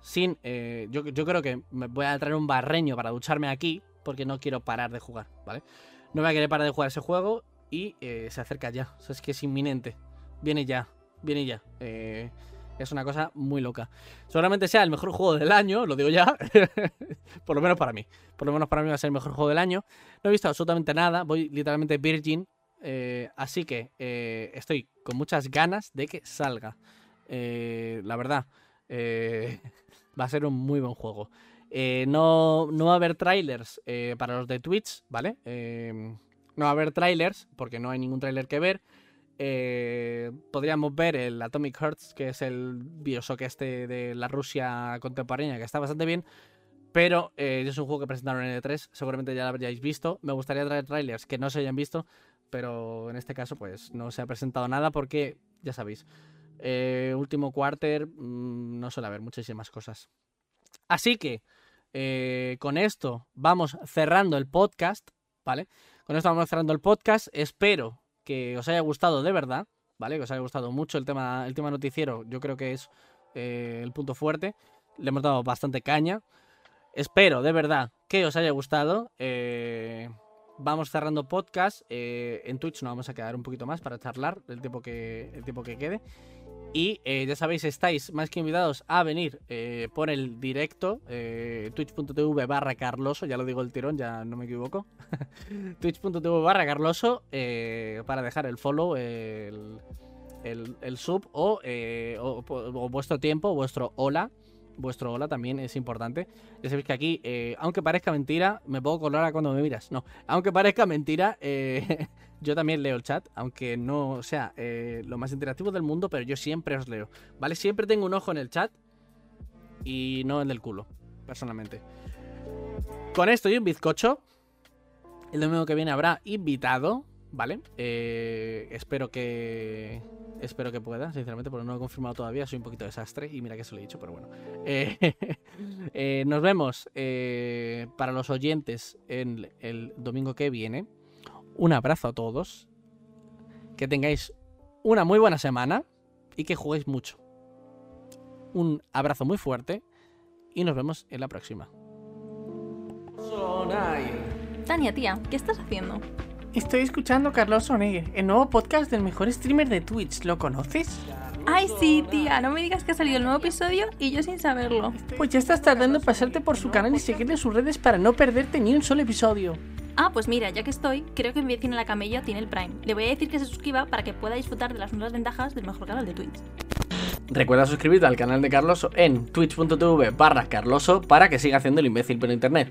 Sin. yo, yo creo que me voy a traer un barreño para ducharme aquí. Porque no quiero parar de jugar, ¿vale? No voy a querer parar de jugar ese juego. Y se acerca ya. O sea, es que es inminente. Viene ya. bien y ya. Es una cosa muy loca. Seguramente sea el mejor juego del año, lo digo ya. Por lo menos para mí. Por lo menos para mí va a ser el mejor juego del año. No he visto absolutamente nada. Voy literalmente virgin. Eh, así que eh, estoy con muchas ganas de que salga. Eh, la verdad. va a ser un muy buen juego. No, no va a haber trailers para los de Twitch, ¿vale? Eh, no va a haber trailers porque no hay ningún trailer que ver. Podríamos ver el Atomic Hearts, que es el Bioshock este de la Rusia contemporánea, que está bastante bien. Pero es un juego que presentaron en E3, seguramente ya lo habríais visto. Me gustaría traer trailers que no se hayan visto, pero en este caso pues no se ha presentado nada porque, ya sabéis, eh, último quarter mm, no suele haber muchísimas cosas. Así que eh, con esto vamos cerrando el podcast, ¿vale? Con esto vamos cerrando el podcast. Espero que os haya gustado de verdad, ¿vale? Que os haya gustado mucho el tema, el tema noticiero. Yo creo que es eh, el punto fuerte. Le hemos dado bastante caña. Espero de verdad que os haya gustado. Eh, vamos cerrando podcast. Eh, en Twitch nos vamos a quedar un poquito más para charlar el tiempo que, el tiempo que quede. Y eh, ya sabéis, estáis más que invitados a venir eh, por el directo, twitch.tv barra Carloso, ya lo digo el tirón, ya no me equivoco. twitch.tv barra Carloso para dejar el follow, el, el- sub o vuestro tiempo, vuestro hola. Vuestro hola también es importante. Ya sabéis que aquí, eh, aunque parezca mentira, me pongo color cuando me miras. No, aunque parezca mentira, eh, yo también leo el chat, aunque no sea eh, lo más interactivo del mundo, pero yo siempre os leo. ¿Vale? Siempre tengo un ojo en el chat y no en el culo, personalmente. Con esto y un bizcocho, el domingo que viene habrá invitado, ¿vale? Eh, espero que. Espero que pueda, sinceramente, porque no lo he confirmado todavía. Soy un poquito desastre y mira que se lo he dicho, pero bueno. Eh, eh, nos vemos eh, para los oyentes en el domingo que viene. Un abrazo a todos. Que tengáis una muy buena semana y que juguéis mucho. Un abrazo muy fuerte y nos vemos en la próxima. Tania, tía, ¿qué estás haciendo? Estoy escuchando Carlos Onegue, el nuevo podcast del mejor streamer de Twitch. ¿Lo conoces? Ay, sí, tía, no me digas que ha salido el nuevo episodio y yo sin saberlo. Pues ya estás tardando en pasarte por su canal y seguirle sus redes para no perderte ni un solo episodio. Ah, pues mira, ya que estoy, creo que en Vecina la Camella tiene el Prime. Le voy a decir que se suscriba para que pueda disfrutar de las nuevas ventajas del mejor canal de Twitch. Recuerda suscribirte al canal de Carloso en twitch.tv barra Carloso para que siga haciendo el imbécil por internet.